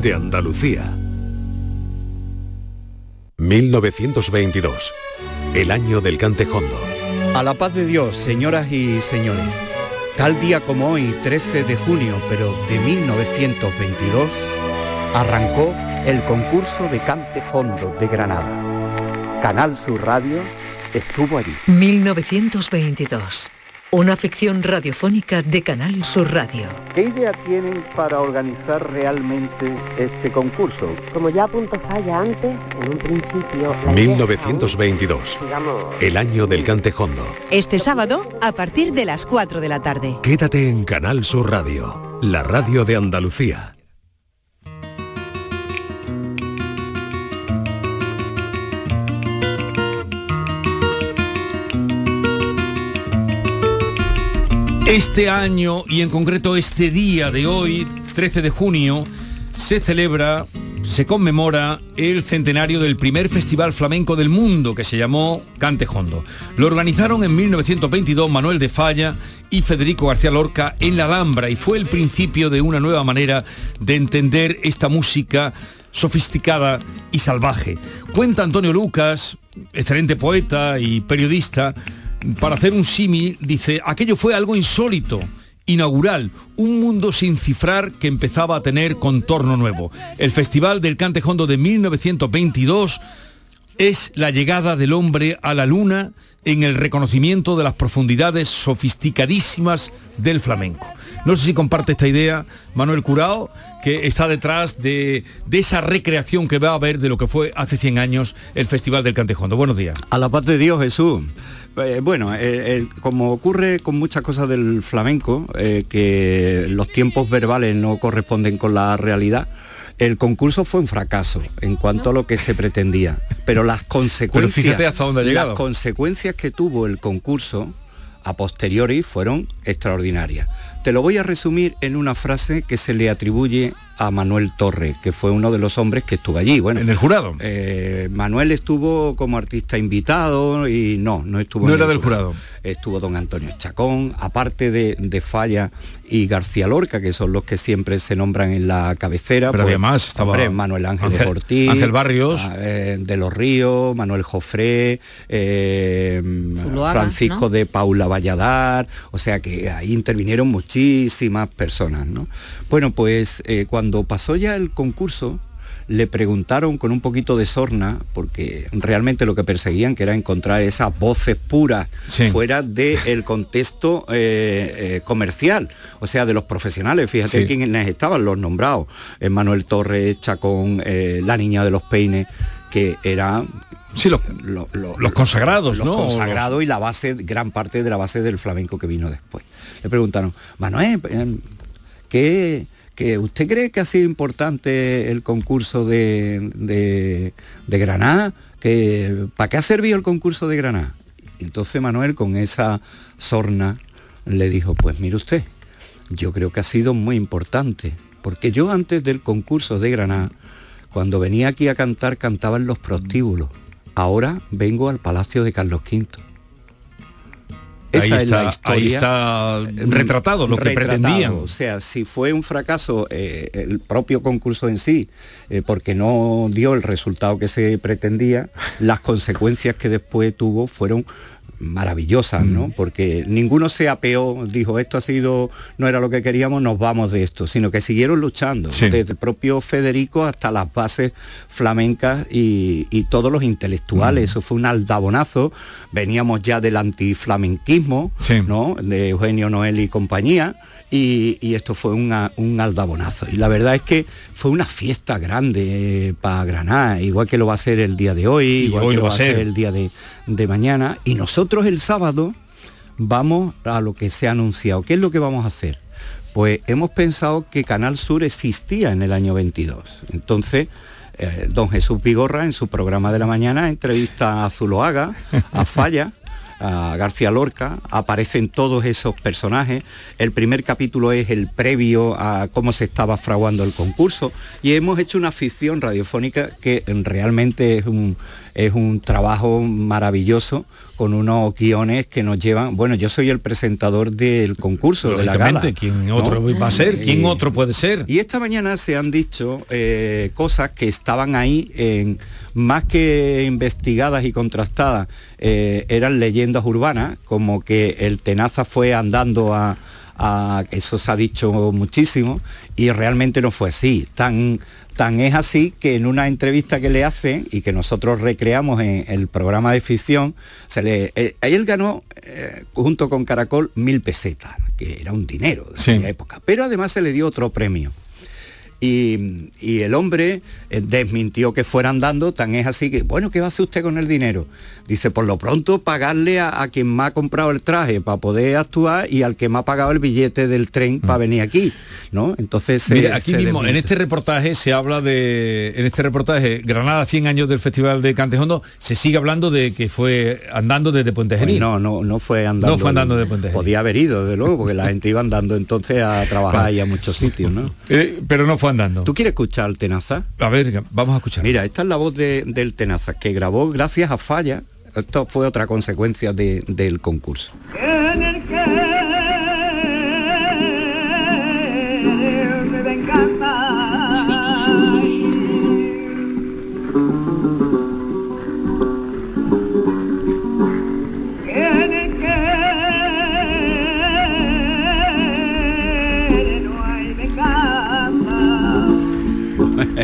de Andalucía. 1922, el año del cantejondo. A la paz de Dios, señoras y señores. Tal día como hoy, 13 de junio, pero de 1922, arrancó el concurso de cantejondo de Granada. Canal Sur Radio estuvo allí. 1922. Una ficción radiofónica de Canal Sur Radio. ¿Qué idea tienen para organizar realmente este concurso? Como ya apuntó Falla antes, en un principio... 1922. El año del cantejondo. Este sábado, a partir de las 4 de la tarde. Quédate en Canal Sur Radio, la radio de Andalucía. Este año y en concreto este día de hoy, 13 de junio, se celebra, se conmemora el centenario del primer festival flamenco del mundo que se llamó Cantejondo. Lo organizaron en 1922 Manuel de Falla y Federico García Lorca en la Alhambra y fue el principio de una nueva manera de entender esta música sofisticada y salvaje. Cuenta Antonio Lucas, excelente poeta y periodista, para hacer un símil, dice, aquello fue algo insólito, inaugural, un mundo sin cifrar que empezaba a tener contorno nuevo. El Festival del Cantejondo de 1922 es la llegada del hombre a la luna en el reconocimiento de las profundidades sofisticadísimas del flamenco. No sé si comparte esta idea Manuel Curao, que está detrás de, esa recreación que va a haber de lo que fue hace 100 años el Festival del Cantejondo. Buenos días. A la paz de Dios, Jesús. Eh, bueno, eh, eh, como ocurre con muchas cosas del flamenco, que los tiempos verbales no corresponden con la realidad, el concurso fue un fracaso en cuanto a lo que se pretendía. Pero las consecuencias. Pero fíjate hasta dónde ha llegado. Las consecuencias que tuvo el concurso a posteriori fueron extraordinarias. Te lo voy a resumir en una frase que se le atribuye a Manuel Torre, que fue uno de los hombres que estuvo allí. Bueno, en el jurado. Eh, Manuel estuvo como artista invitado y no, no estuvo. No en era el del jurado. Estuvo don Antonio Chacón, aparte de, de, Falla y García Lorca, que son los que siempre se nombran en la cabecera. Pero pues, además estaba hombre, Manuel Ángeles Ángel, Ortiz, Ángel Barrios, eh, de los Ríos, Manuel Jofré, eh, Zuluaga, Francisco ¿no? de Paula Valladar, o sea que ahí intervinieron muchísimas personas. ¿no? Bueno, pues eh, cuando pasó ya el concurso, le preguntaron con un poquito de sorna, porque realmente lo que perseguían que era encontrar esas voces puras Sí. fuera del contexto eh, eh, comercial, o sea, de los profesionales. Fíjate Sí. quiénes estaban los nombrados. Eh, Manuel Torres, Chacón, la niña de los peines, que era Sí, los, lo- lo- los consagrados, los ¿no? consagrados y la base, gran parte de la base del flamenco que vino después. Le preguntaron, Manuel, ¿qué, que ¿usted cree que ha sido importante el concurso de, de, Granada? Que, ¿Para qué ha servido el concurso de Granada? Entonces Manuel con esa sorna le dijo, pues mire usted, yo creo que ha sido muy importante, porque yo antes del concurso de Granada, cuando venía aquí a cantar, cantaba en los prostíbulos. Ahora vengo al Palacio de Carlos V. Ahí Esa es la ahí está retratado lo que pretendían. O sea, si fue un fracaso eh, el propio concurso en sí, eh, porque no dio el resultado que se pretendía, las consecuencias que después tuvo fueron maravillosas, Mm. ¿no? Porque ninguno se apeó, dijo esto ha sido, no era lo que queríamos, nos vamos de esto, sino que siguieron luchando, Sí. desde el propio Federico hasta las bases flamencas y, y todos los intelectuales. Mm. Eso fue un aldabonazo. Veníamos ya del antiflamenquismo, Sí. ¿no? De Eugenio Noel y compañía. Y, y esto fue una- un aldabonazo. Y la verdad es que fue una fiesta grande para Granada, igual que lo va a ser el día de hoy, igual hoy que lo va a ser el día de, de mañana. Y nosotros el sábado vamos a lo que se ha anunciado. ¿Qué es lo que vamos a hacer? Pues hemos pensado que Canal Sur existía en el año 22. Entonces, eh, don Jesús Vigorra en su programa de la mañana entrevista a Zuloaga, a Falla, a García Lorca, aparecen todos esos personajes. El primer capítulo es el previo a cómo se estaba fraguando el concurso y hemos hecho una ficción radiofónica que realmente es un, es un trabajo maravilloso con unos guiones que nos llevan. Bueno, yo soy el presentador del concurso de la gala. ¿Quién otro va a ser? ¿Quién otro puede ser? Y esta mañana se han dicho eh, cosas que estaban ahí en más que investigadas y contrastadas, eh, eran leyendas urbanas, como que el Tenaza fue andando a, eso se ha dicho muchísimo y realmente no fue así. Tan, tan es así que en una entrevista que le hacen y que nosotros recreamos en el programa de ficción, se le, eh, él ganó eh, junto con Caracol mil pesetas, que era un dinero de aquella época, pero además se le dio otro premio y, el hombre eh, desmintió que fuera andando, tan es así que, bueno, ¿qué va a hacer usted con el dinero? Dice, por lo pronto pagarle a, quien me ha comprado el traje para poder actuar y al que me ha pagado el billete del tren para mm. venir aquí, ¿no? Entonces... Mira, aquí mismo, en este reportaje se habla de, en este reportaje, Granada 100 años del Festival de Cantejondo, se sigue hablando de que fue andando desde Puente pues Genil. no, no, no fue andando. No fue andando de Puente Genil. Podía haber ido, de luego, porque la gente iba andando entonces a trabajar y a muchos sitios, ¿no? Eh, pero no fue andando. ¿Tú quieres escuchar al Tenaza? A ver, vamos a escuchar. Mira, esta es la voz del Tenaza, que grabó gracias a Falla. Esto fue otra consecuencia del concurso.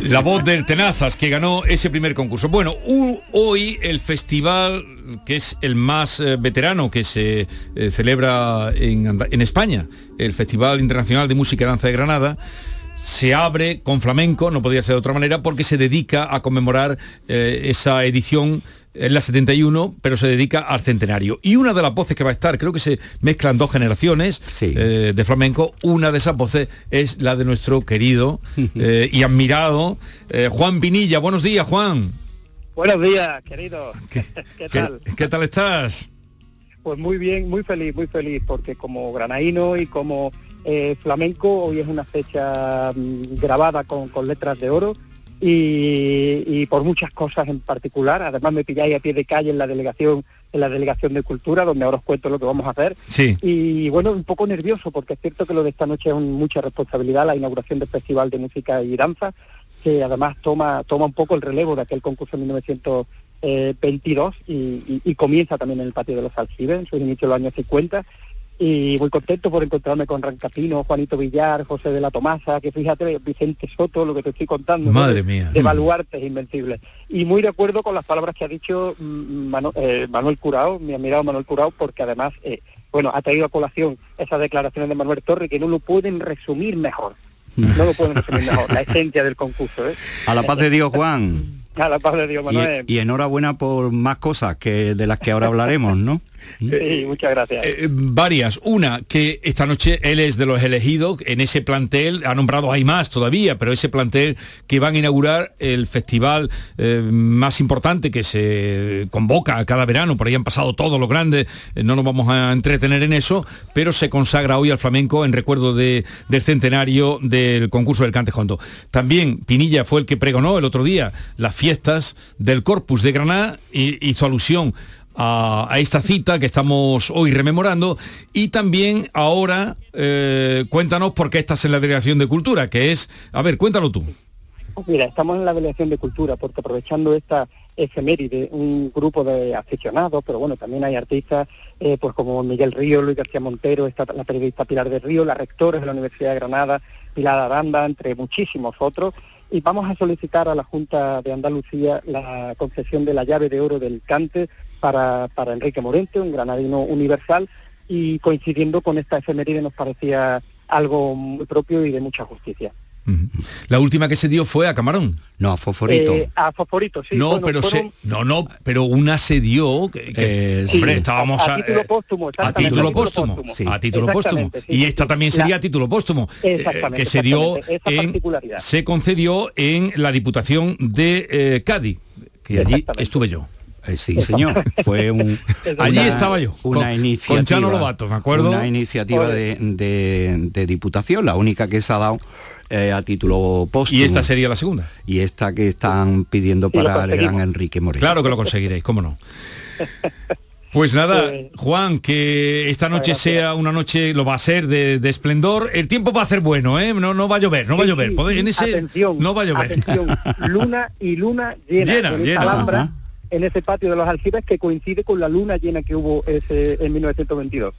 La voz del Tenazas que ganó ese primer concurso. Bueno, hoy el festival que es el más eh, veterano que se eh, celebra en, España, el Festival Internacional de Música y Danza de Granada, se abre con flamenco, no podía ser de otra manera, porque se dedica a conmemorar eh, esa edición en la 71, pero se dedica al centenario. Y una de las voces que va a estar, creo que se mezclan dos generaciones eh, de flamenco, una de esas voces es la de nuestro querido eh, y admirado eh, Juan Pinilla. Buenos días, Juan. Buenos días, querido. ¿Qué, tal? ¿Qué, tal estás? Pues muy bien, muy feliz, muy feliz, porque como granaíno y como flamenco, hoy es una fecha mm, grabada con, con letras de oro y, por muchas cosas en particular. Además me pilláis a pie de calle en la delegación en la delegación de cultura, donde ahora os cuento lo que vamos a hacer. Sí. Y bueno, un poco nervioso, porque es cierto que lo de esta noche es mucha responsabilidad, la inauguración del Festival de Música y Danza, que además toma, toma un poco el relevo de aquel concurso en 1922 y, y, comienza también en el patio de los Alcibes, en su inicio de los años 50 y muy contento por encontrarme con Rancapino, Juanito Villar, José de la Tomasa, que fíjate, Vicente Soto, lo que te estoy contando. Madre mía. De baluartes invencibles. Y muy de acuerdo con las palabras que ha dicho mm, eh, Manuel Curao, mi admirado Manuel Curao, porque además, eh, bueno, ha traído a colación esas declaraciones de Manuel Torre que no lo pueden resumir mejor. No lo pueden resumir mejor, la esencia del concurso. ¿eh? A la paz de Dios, Juan. A la paz de Dios, Manuel. Y, y enhorabuena por más cosas que de las que ahora hablaremos, ¿no? Sí, muchas gracias. Eh, varias. Una, que esta noche él es de los elegidos en ese plantel, ha nombrado, hay más todavía, pero ese plantel que van a inaugurar el festival eh, más importante que se convoca cada verano, por ahí han pasado todos los grandes, eh, no nos vamos a entretener en eso, pero se consagra hoy al flamenco en recuerdo de, del centenario del concurso del Cantejondo. También Pinilla fue el que pregonó el otro día las fiestas del Corpus de Granada y hizo alusión a, esta cita que estamos hoy rememorando y también ahora eh, cuéntanos por qué estás en la Delegación de Cultura, que es, a ver, cuéntalo tú. Pues mira, estamos en la Delegación de Cultura porque aprovechando esta efeméride, un grupo de aficionados, pero bueno, también hay artistas eh, pues como Miguel Río, Luis García Montero, está la periodista Pilar de Río, la rectora de la Universidad de Granada, Pilar Aranda, entre muchísimos otros, y vamos a solicitar a la Junta de Andalucía la concesión de la llave de oro del Cante para, para Enrique Morente, un granadino universal, y coincidiendo con esta efeméride nos parecía algo muy propio y de mucha justicia. La última que se dio fue a Camarón. No, a Fosforito. Eh, a Fosforito, sí. No, pero se, no, no, pero una se dio que, eh, hombre, estábamos a, a, título póstumo, a título póstumo, a título póstumo. y esta también sería a título póstumo, eh, que se dio en, se concedió en la Diputación de Cádiz, que allí estuve yo. Eh, sí, señor. Fue un. Allí estaba yo. Una iniciativa. Con Chano Lobato, me acuerdo. Una iniciativa de, diputación, la única que se ha dado eh, a título póstumo. Y esta sería la segunda. Y esta que están pidiendo para el gran Enrique Moreno. Claro que lo conseguiréis, cómo no. Pues nada, Pues- Juan, que esta noche sea una noche, lo va a ser, de, de esplendor. El tiempo va a ser bueno, ¿eh? No, no va a llover, no va a llover. en ese atención, no va a llover. Atención, luna y luna llena, Llena, llena. Alhambra. En ese patio de los aljibes que coincide con la luna llena que hubo ese en 1922.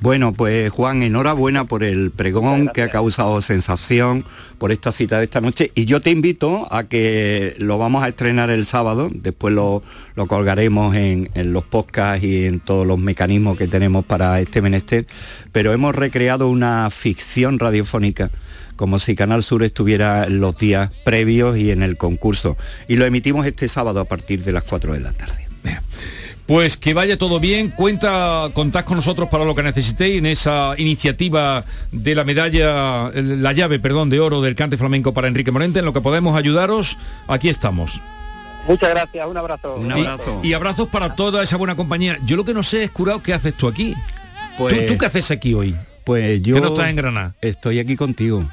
Bueno, pues Juan, enhorabuena por el pregón que ha causado sensación, por esta cita de esta noche. Y yo te invito a que lo vamos a estrenar el sábado, después lo, lo colgaremos en, en los podcasts y en todos los mecanismos que tenemos para este menester. Pero hemos recreado una ficción radiofónica como si Canal Sur estuviera los días previos y en el concurso. Y lo emitimos este sábado a partir de las 4 de la tarde. Pues que vaya todo bien, cuenta, contad con nosotros para lo que necesitéis en esa iniciativa de la medalla, la llave, perdón, de oro del cante flamenco para Enrique Morente, en lo que podemos ayudaros, aquí estamos. Muchas gracias, un abrazo. Un abrazo. Y, abrazos para toda esa buena compañía. Yo lo que no sé es, curado, ¿qué haces tú aquí? ¿Tú, tú qué haces aquí hoy? Pues yo ¿Que no estás en Granada? Estoy aquí contigo.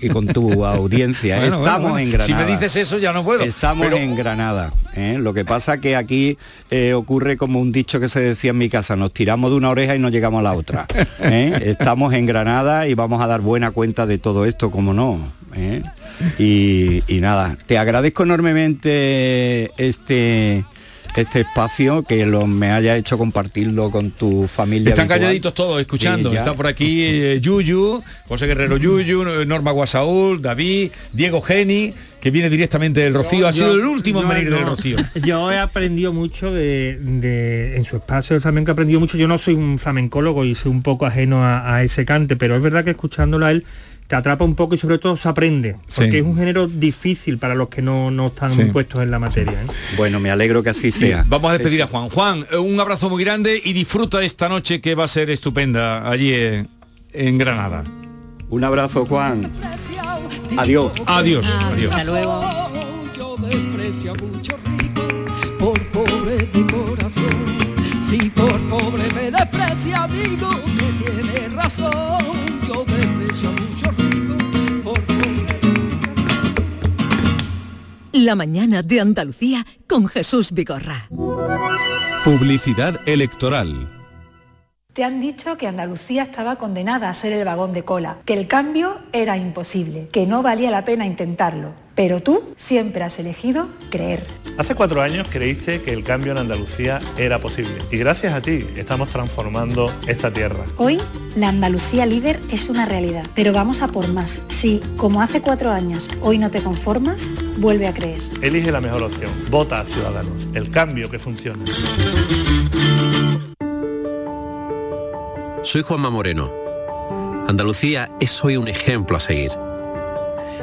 Y con tu audiencia. Bueno, Estamos bueno, bueno. en Granada. Si me dices eso ya no puedo. Estamos Pero- en Granada. ¿eh? Lo que pasa que aquí eh, ocurre como un dicho que se decía en mi casa, nos tiramos de una oreja y no llegamos a la otra. ¿eh? Estamos en Granada y vamos a dar buena cuenta de todo esto, como no. Y, y nada, te agradezco enormemente este este espacio que lo, me haya hecho compartirlo con tu familia. Están habitual. calladitos todos escuchando. Sí. Está por aquí eh, Yuyu, José Guerrero Yuyu, Norma Guasaúl, David, Diego Geni, que viene directamente del Rocío. ha sido el último en venir no. del Rocío. Yo he aprendido mucho de, de- en su espacio de flamenco, he aprendido mucho. Yo no soy un flamencólogo y soy un poco ajeno a, a ese cante, pero es verdad que escuchándolo a él te atrapa un poco y sobre todo se aprende, porque Sí. es un género difícil para los que no, no están Sí. puestos en la materia. ¿eh? Bueno, me alegro que así sea. Vamos a despedir a Juan. Juan, eh, un abrazo muy grande y disfruta esta noche que va a ser estupenda allí en Granada. Un abrazo, Juan. Adiós. Adiós. Adiós. Hasta luego. Yo desprecio a mucho rico por pobre de corazón. Si por pobre me desprecia, amigo, que tiene razón. La mañana de Andalucía con Jesús Vigorra. Publicidad electoral. Te han dicho que Andalucía estaba condenada a ser el vagón de cola, que el cambio era imposible, que no valía la pena intentarlo. Pero tú siempre has elegido creer. Hace cuatro años creíste que el cambio en Andalucía era posible y gracias a ti estamos transformando esta tierra. Hoy, la Andalucía líder es una realidad, pero vamos a por más. Si, como hace cuatro años, hoy no te conformas, vuelve a creer. Elige la mejor opción. Vota a Ciudadanos. El cambio que funciona. Soy Juanma Moreno. Andalucía es hoy un ejemplo a seguir.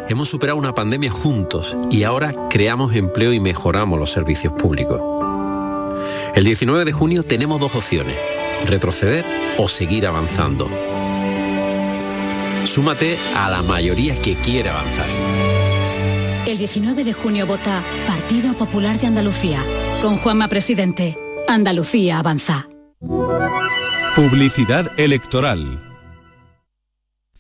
Hemos superado una pandemia juntos y ahora creamos empleo y mejoramos los servicios públicos. El 19 de junio tenemos dos opciones, retroceder o seguir avanzando. Súmate a la mayoría que quiere avanzar. El 19 de junio vota Partido Popular de Andalucía. Con Juanma Presidente. Andalucía avanza. Publicidad electoral.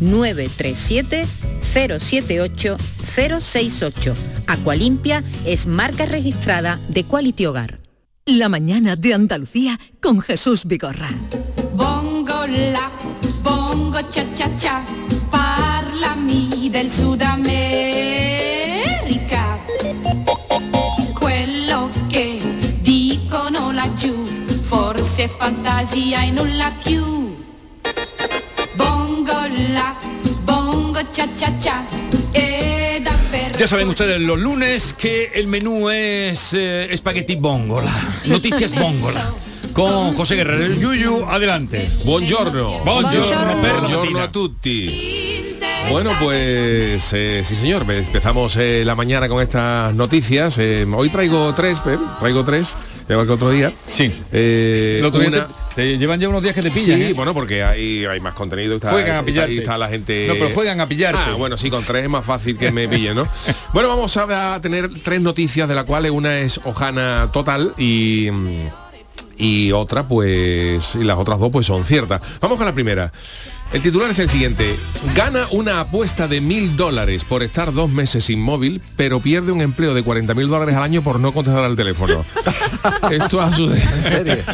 937 078 068. Aqualimpia es marca registrada de Quality Hogar. La mañana de Andalucía con Jesús Vigorra. Bongo la, bongo cha cha cha, parlami del Sud America. Quello che dicono laggiù, forse fantasia e nulla più. La, bongo cha cha cha, Ya saben ustedes los lunes que el menú es eh, espagueti bongola. Noticias bongola. Con José Guerrero. Yuyu, adelante. Buongiorno. Buongiorno. Buongiorno a tutti. Bueno, pues eh, sí señor, empezamos eh, la mañana con estas noticias. Eh, hoy traigo tres, eh, traigo tres, igual que otro día. Sí. Eh, El otro día te, te llevan ya unos días que te pillan. Sí, ¿eh? bueno, porque hay, hay más contenido. Está, Juegan a está- pillarte. está la gente. No, pero juegan a pillarte. Ah, bueno, sí, con tres es más fácil que me pillen, ¿no? bueno, vamos a, a tener tres noticias, de las cuales una es Ojana total y. Y otra, pues. Y las otras dos, pues son ciertas. Vamos con la primera. El titular es el siguiente. Gana una apuesta de mil dólares por estar dos meses inmóvil, pero pierde un empleo de 40 mil dólares al año por no contestar al teléfono. Esto ha sucedido.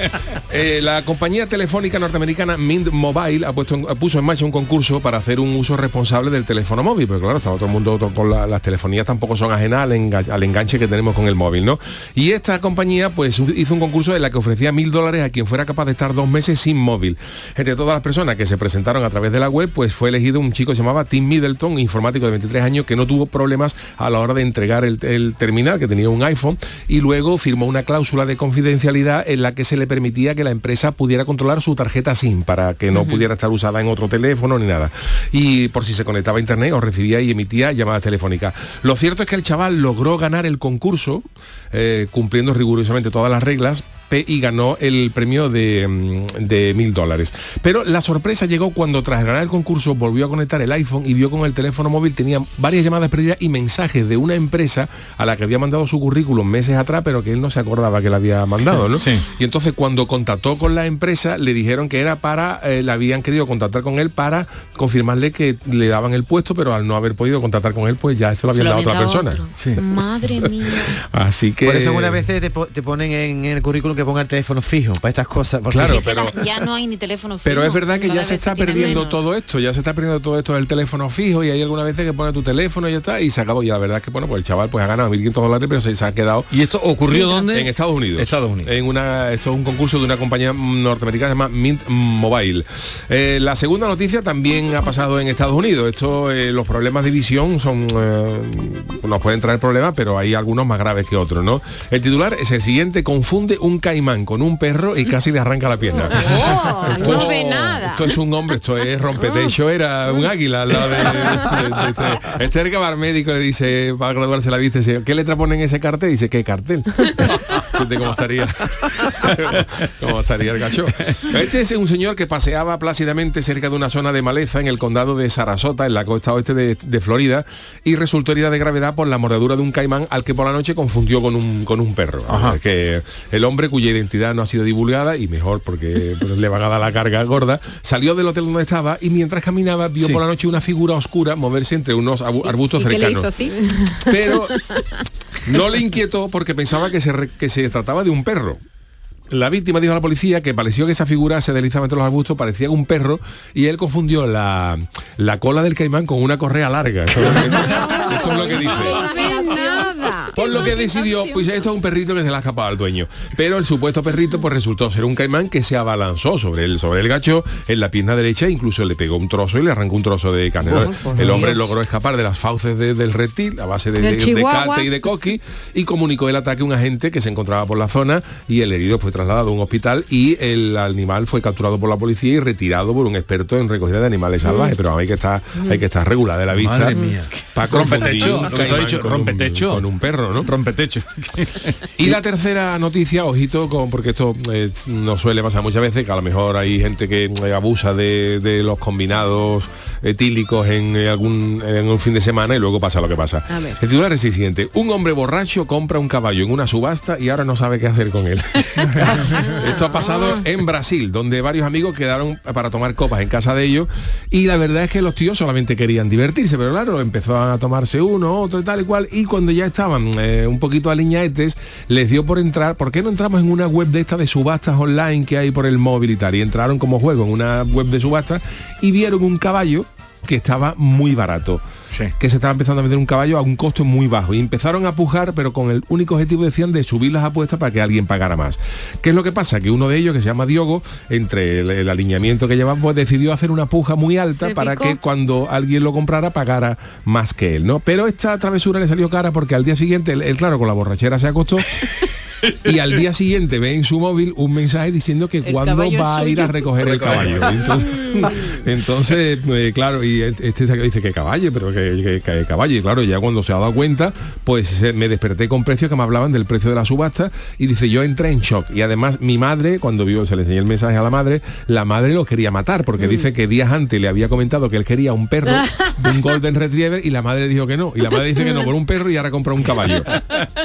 Eh, la compañía telefónica norteamericana Mint Mobile ha puesto en- puso en marcha un concurso para hacer un uso responsable del teléfono móvil, porque claro, está todo el mundo con la- las telefonías tampoco son ajenas al, enga- al enganche que tenemos con el móvil, ¿no? Y esta compañía pues hizo un concurso en la que ofrecía mil dólares a quien fuera capaz de estar dos meses sin móvil. Entre todas las personas que se presentaron a través de la web, pues fue elegido un chico que se llamaba Tim Middleton, informático de 23 años que no tuvo problemas a la hora de entregar el, el terminal, que tenía un iPhone, y luego firmó una cláusula de confidencialidad en la que se le permitía que la empresa pudiera controlar su tarjeta SIM para que no pudiera estar usada en otro teléfono ni nada. Y por si se conectaba a internet o recibía y emitía llamadas telefónicas. Lo cierto es que el chaval logró ganar el concurso, eh, cumpliendo rigurosamente todas las reglas, y ganó el premio de mm, de mil dólares. Pero la sorpresa llegó cuando tras ganar el concurso volvió a conectar el iPhone y vio con el teléfono móvil tenía varias llamadas perdidas y mensajes de una empresa a la que había mandado su currículum meses atrás, pero que él no se acordaba que la había mandado, ¿no? Y entonces cuando contactó con la empresa le dijeron que era para, eh, le habían querido contactar con él para confirmarle que le daban el puesto, pero al no haber podido contactar con él, pues ya eso lo habían lo dado a otra persona. Madre mía. Así que... Por eso algunas veces te, po- te ponen en el currículum que ponga el teléfono fijo para estas cosas. por Claro, si- pero- ya no hay ni teléfono fijo. Pero es verdad que ya se vez está perdiendo menos. todo esto, ya se está perdiendo todo esto del teléfono fijo y hay algunas veces que pone tu teléfono y ya está y se acabó. Y la verdad es que bueno, pues el chaval pues ha ganado 1.500 dólares, pero se, se ha quedado. ¿Y esto ocurrió dónde? En Estados Unidos. Estados Unidos. En una, esto es un concurso de una compañía norteamericana que se llama Mint Mobile. Eh, la segunda noticia también ha pasado en Estados Unidos. Esto, eh, los problemas de visión son eh, nos pueden traer problemas, pero hay algunos más graves que otros, ¿no? El titular es el siguiente: confunde un caimán con un perro y casi le arranca la pierna. Esto no es- ve nada. Esto es un hombre, esto es rompetecho, era un águila al lado de, de- de este. Este es el que va al médico y le dice, para graduarse la vista, dice, ¿qué letra pone en ese cartel? Y dice, ¿qué cartel? Cómo estaría cómo estaría el gacho. Este es un señor que paseaba plácidamente cerca de una zona de maleza en el condado de Sarasota, en la costa oeste de, de Florida, y resultó herida de gravedad por la mordedura de un caimán al que por la noche confundió con un, con un perro. Que el hombre cuya identidad no ha sido divulgada, y mejor porque pues, le van a dar la carga gorda, salió del hotel donde estaba y mientras caminaba vio Sí. por la noche una figura oscura moverse entre unos arbustos ¿Y qué le cercanos. hizo? Pero no le inquietó porque pensaba que se, re- que se trataba de un perro. La víctima dijo a la policía que pareció que esa figura se deslizaba entre los arbustos, parecía un perro, y él confundió la, la cola del caimán con una correa larga. Esto es lo que dice. Que decidió, pues esto es un perrito que se le ha escapado al dueño. Pero el supuesto perrito pues resultó ser un caimán que se abalanzó sobre el, sobre el gacho en la pierna derecha, incluso le pegó un trozo y le arrancó un trozo de carne. Oh, el hombre Dios. logró escapar de las fauces de- del reptil a base de, de, cate y de coqui y comunicó el ataque a un agente que se encontraba por la zona y el herido fue trasladado a un hospital y el animal fue capturado por la policía y retirado por un experto en recogida de animales salvajes. Pero hay que estar, hay que estar regular de la vista. Madre mía. Para Rompetecho, confundir un lo que te ha caimán dicho, con un- rompetecho. Con un perro, ¿no? Rompetecho. Y la tercera noticia, ojito, con, porque esto eh, no suele pasar muchas veces, que a lo mejor hay gente que eh, abusa de, de los combinados etílicos en, eh, algún, en un fin de semana y luego pasa lo que pasa. A ver. El titular es el siguiente. Un hombre borracho compra un caballo en una subasta y ahora no sabe qué hacer con él. Esto ha pasado en Brasil, donde varios amigos quedaron para tomar copas en casa de ellos y la verdad es que los tíos solamente querían divertirse, pero claro, empezaban a tomarse uno, otro y tal y cual y cuando ya estaban eh, un poquito aliñaetes, les dio por entrar, ¿por qué no entramos en una web de esta de subastas online que hay por el móvil y tal? Y entraron como juego en una web de subastas y vieron un caballo que estaba muy barato, que se estaba empezando a vender un caballo a un costo muy bajo y empezaron a pujar pero con el único objetivo decían de subir las apuestas para que alguien pagara más. ¿Qué es lo que pasa? Que uno de ellos que se llama Diogo, entre el, el alineamiento que llevaba, pues decidió hacer una puja muy alta Se para picó. que cuando alguien lo comprara pagara más que él, ¿no? Pero esta travesura le salió cara porque al día siguiente, él, él, claro, con la borrachera se acostó y al día siguiente ve en su móvil un mensaje diciendo que caballo va a ir a recoger el caballo. Entonces, entonces, eh, claro, y este se- dice que caballo, pero que, que- que caballo. Y claro, ya cuando se ha dado cuenta, pues me desperté con precios que me hablaban del precio de la subasta y dice, yo entré en shock. Y además mi madre, cuando vio, se le enseñó el mensaje a la madre, la madre lo quería matar, porque dice que días antes le había comentado que él quería un perro, un Golden Retriever, y la madre dijo que no. Y la madre dice que no, por un perro y ahora compra un caballo.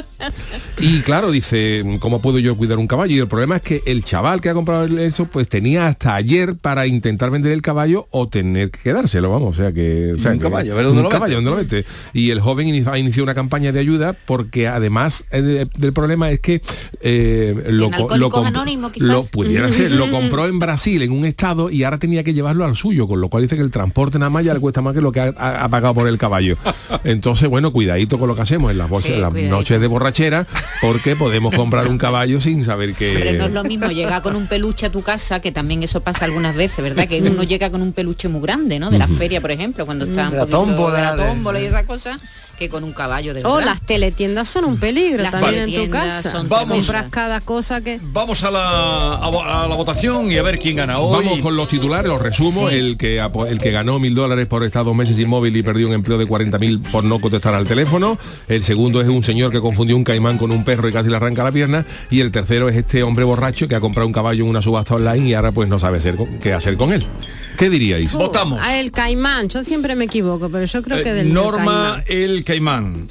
Y claro, dice, ¿cómo puedo yo cuidar un caballo? Y el problema es que el chaval que ha comprado eso, pues tenía hasta ayer para intentar vender el caballo o tener que quedárselo, vamos. O sea que... o sea, Un que- caballo, a ver dónde un lo caballo, mete. ¿dónde lo mete? Y el joven ini- ha iniciado una campaña de ayuda porque además eh, del problema es que eh, lo, En lo pudiera ser, lo compró en Brasil en un estado y ahora tenía que llevarlo al suyo, con lo cual dice que el transporte nada más ya le cuesta más que lo que ha, ha- ha pagado por el caballo. Entonces, bueno, cuidadito con lo que hacemos en las, bolsas- Sí, en las cuidadito. noches de borrachera, porque podemos comprar un caballo sin saber que... Hombre, no es lo mismo llegar con un peluche a tu casa, que también eso pasa algunas veces, ¿verdad? Que uno llega con un peluche muy grande, ¿no? De la feria, por ejemplo, cuando está un De la poquito tómbola, de la tómbola y esas cosas, que con un caballo de O verdad. las teletiendas son un peligro Las también en tu casa. son Vamos. Compras cada cosa que... Vamos a la, a, vo- a la votación y a ver quién gana hoy. Vamos con los titulares, los resumo. Sí. El, que, el que ganó mil dólares por estar dos meses inmóvil y perdió un empleo de 40.000 por no contestar al teléfono. El segundo es un señor que confundió un caimán con un perro y casi le arranca la pierna. Y el tercero es este hombre borracho que ha comprado un caballo en una subasta online y ahora pues no sabe hacer con- qué hacer con él. ¿Qué diríais? Votamos. A el caimán, yo siempre me equivoco, pero yo creo que Eh, del Norma el caimán.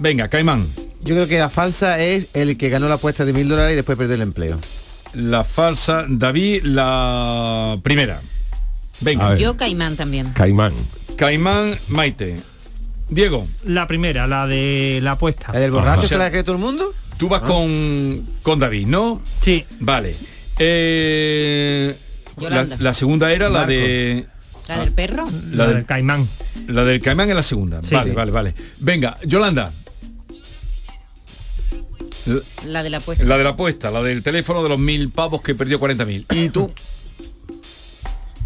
Venga, caimán. Yo creo que la falsa es el que ganó la apuesta de mil dólares y después perdió el empleo. La falsa, David, la primera. Venga. Yo caimán también. Caimán. Caimán, Maite. Diego. La primera, la de la apuesta. ¿La del borracho se la cree todo el mundo? Tú vas con, con David, ¿no? Sí. Vale. Eh, la segunda era la de... ¿La del perro? La del caimán. La del caimán es la segunda. Sí. vale, Sí. vale, vale. Venga, Yolanda. La- La de la apuesta. La de la apuesta, la del teléfono de los mil pavos que perdió 40.000. ¿Y tú?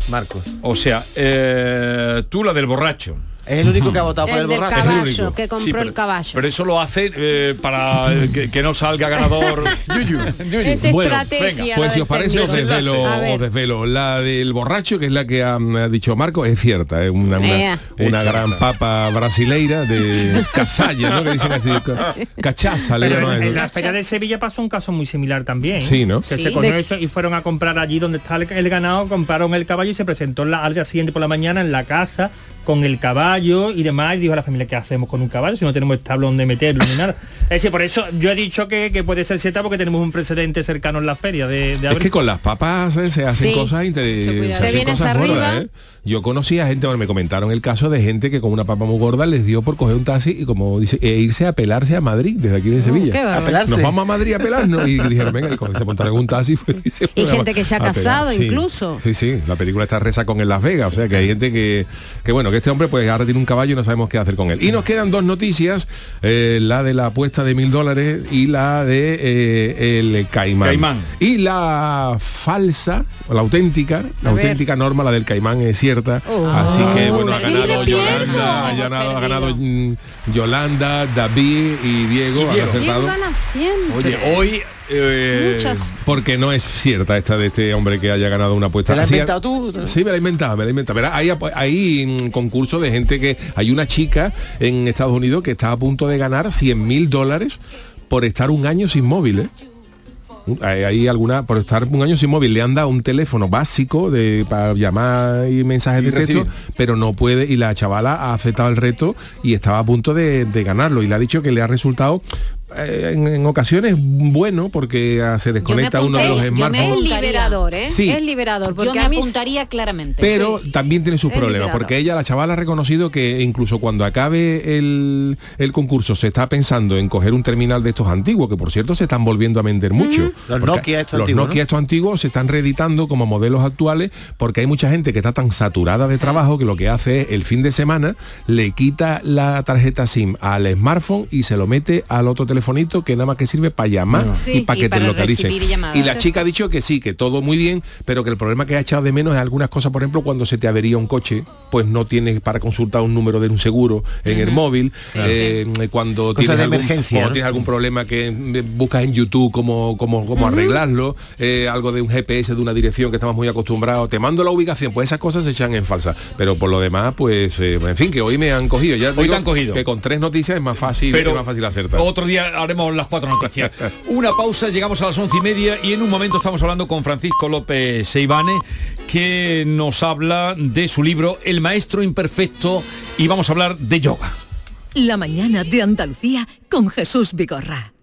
Marcos. O sea, eh, tú la del borracho. Es el único que ha votado por El del borracho. caballo, Es el único. que compró Sí, pero- el caballo. Pero eso lo hace eh, para eh, que, que no salga ganador. Yuyu. Yuyu. Es Bueno, estrategia. Pues la si os parece os desvelo, os desvelo. La del borracho, que es la que ha, ha dicho Marco, es cierta, es una, una, Ea. una Es gran cierta. papa brasileira de cazalla, ¿no? Que dicen así, ca- cachaza, le llaman en, en la feria de Sevilla pasó un caso muy similar también. Sí, ¿no? Que Sí. se cogió De- eso y fueron a comprar allí donde está el, el ganado, compraron el caballo y se presentó la, al día siguiente por la mañana en la casa con el caballo y demás y dijo a la familia qué hacemos con un caballo si no tenemos establo donde meterlo ni nada. Es decir, por eso yo he dicho que, que puede ser cierta porque tenemos un precedente cercano en la feria de, de Es que con las papas eh, se hacen Sí. cosas interesantes. cuidado. Te vienes arriba. Yo conocí a gente, bueno, me comentaron el caso de gente que con una papa muy gorda les dio por coger un taxi y como dice, e irse a pelarse a Madrid, desde aquí de Sevilla. qué bárbaro. A pelarse. Nos vamos a Madrid a pelarnos y dijeron, venga, y se montaron un taxi fue- y se gente que se ha casado Sí. incluso. Sí, sí, la película está reza con en Las Vegas, o sea que hay gente que, que bueno, que este hombre pues ahora tiene un caballo y no sabemos qué hacer con él. Y nos quedan dos noticias, eh, la de la apuesta de mil dólares y la de eh, el caimán. Caimán. Y la falsa, la auténtica, la A ver. auténtica norma, la del caimán es cierta. Oh. Así que bueno, ha ganado. Yolanda, ha ganado, ha ganado, mm, Yolanda, David y Diego. han Diego. acertado. Diego gana siempre. Oye, hoy... eh, Muchas. Porque no es cierta esta de este hombre que haya ganado una apuesta. ¿Te la has inventado tú? Sí, me la he inventado, me la he inventado. Verá, hay, hay mm, concursos de gente que... Hay una chica en Estados Unidos que está a punto de ganar 100 mil dólares por estar un año sin móvil, ¿eh? Hay, alguna, por estar un año sin móvil, le han dado un teléfono básico de, para llamar y mensajes de texto, recibir. pero no puede, y la chavala ha aceptado el reto y estaba a punto de, de ganarlo. Y le ha dicho que le ha resultado eh, en, en ocasiones bueno porque ah, se desconecta uno de los Es smartphones. liberador, ¿eh? Sí. Es liberador. Porque Yo me a mí apuntaría claramente. Pero también tiene sus Es problemas, liberador. porque ella, la chavala, ha reconocido que incluso cuando acabe el, el concurso se está pensando en coger un terminal de estos antiguos, que por cierto se están volviendo a vender mucho. Los Porque Nokia estos los antiguos, Nokia ¿no? estos antiguos se están reeditando como modelos actuales porque hay mucha gente que está tan saturada de trabajo que lo que hace es el fin de semana le quita la tarjeta SIM al smartphone y se lo mete al otro telefonito que nada más que sirve para llamar Sí, y para y que te para localicen. Y la chica ha dicho que sí, que todo muy bien, pero que el problema que ha echado de menos es algunas cosas, por ejemplo, cuando se te avería un coche, pues no tienes para consultar un número de un seguro en el móvil, Sí, eh, cuando Cosas tienes de algún, emergencia, ¿no? tienes algún problema que eh, buscas en YouTube cómo, cómo, cómo arreglarlo, eh, algo de un GPS de una dirección que estamos muy acostumbrados, te mando la ubicación, pues esas cosas se echan en falsa. Pero por lo demás, pues, eh, en fin, que hoy me han cogido. Ya Hoy te digo han cogido. Que con tres noticias es más fácil, Pero es más fácil acertar. Otro día haremos las cuatro noticias. Una pausa, llegamos a las once y media y en un momento estamos hablando con Francisco López Seibane, que nos habla de su libro El Maestro Imperfecto y vamos a hablar de yoga. La mañana de Andalucía con Jesús Vigorra.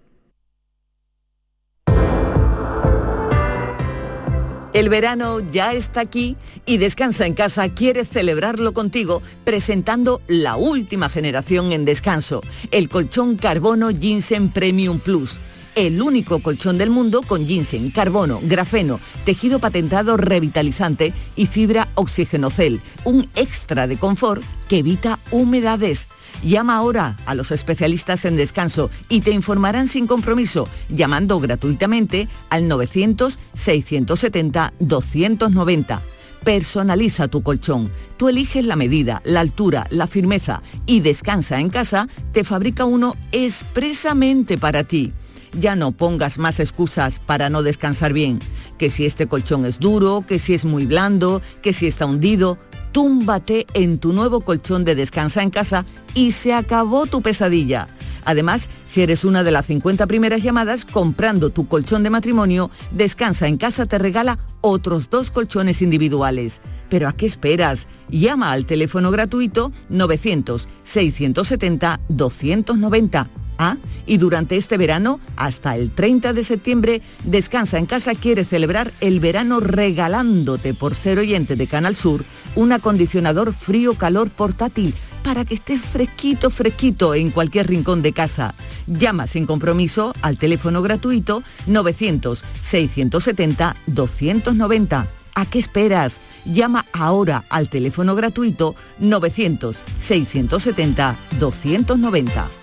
El verano ya está aquí y Descansa en casa quiere celebrarlo contigo presentando la última generación en descanso, el colchón Carbono Ginseng Premium Plus. El único colchón del mundo con ginseng, carbono, grafeno, tejido patentado revitalizante y fibra oxigenocel, un extra de confort que evita humedades. Llama ahora a los especialistas en descanso y te informarán sin compromiso, llamando gratuitamente al 900-670-290. Personaliza tu colchón. Tú eliges la medida, la altura, la firmeza y Descansa en casa te fabrica uno expresamente para ti. Ya no pongas más excusas para no descansar bien. Que si este colchón es duro, que si es muy blando, que si está hundido. Túmbate en tu nuevo colchón de descansa en casa y se acabó tu pesadilla. Además, si eres una de las 50 primeras llamadas, comprando tu colchón de matrimonio, Descansa en casa te regala otros dos colchones individuales. Pero ¿a qué esperas? Llama al teléfono gratuito 900-670-290. Ah, y durante este verano, hasta el 30 de septiembre, Descansa en casa quiere celebrar el verano regalándote por ser oyente de Canal Sur un acondicionador frío-calor portátil para que estés fresquito, fresquito en cualquier rincón de casa. Llama sin compromiso al teléfono gratuito 900-670-290. ¿A qué esperas? Llama ahora al teléfono gratuito 900-670-290.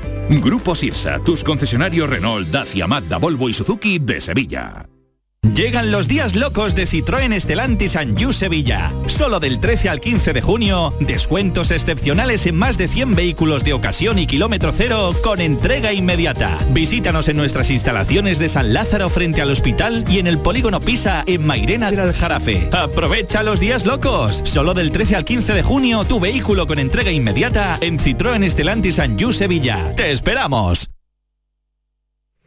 Grupo Sirsa, tus concesionarios Renault, Dacia, Mazda, Volvo y Suzuki de Sevilla. Llegan los días locos de Citroën Estelantis Anjou Sevilla. Solo del 13 al 15 de junio, descuentos excepcionales en más de 100 vehículos de ocasión y kilómetro cero con entrega inmediata. Visítanos en nuestras instalaciones de San Lázaro frente al hospital y en el polígono Pisa en Mairena del Aljarafe. Aprovecha los días locos. Solo del 13 al 15 de junio, tu vehículo con entrega inmediata en Citroën Estelantis Anjou Sevilla. ¡Te esperamos!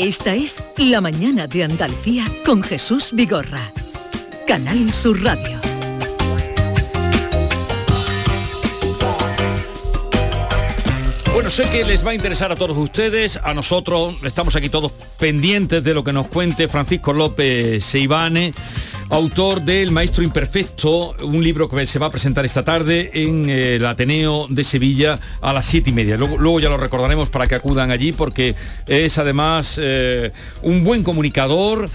Esta es La mañana de Andalucía con Jesús Vigorra. Canal Sur Radio. Bueno, sé que les va a interesar a todos ustedes, a nosotros estamos aquí todos pendientes de lo que nos cuente Francisco López Seibane, autor del Maestro Imperfecto, un libro que se va a presentar esta tarde en eh, el Ateneo de Sevilla a las siete y media. Luego, ya lo recordaremos para que acudan allí porque es además eh, un buen comunicador.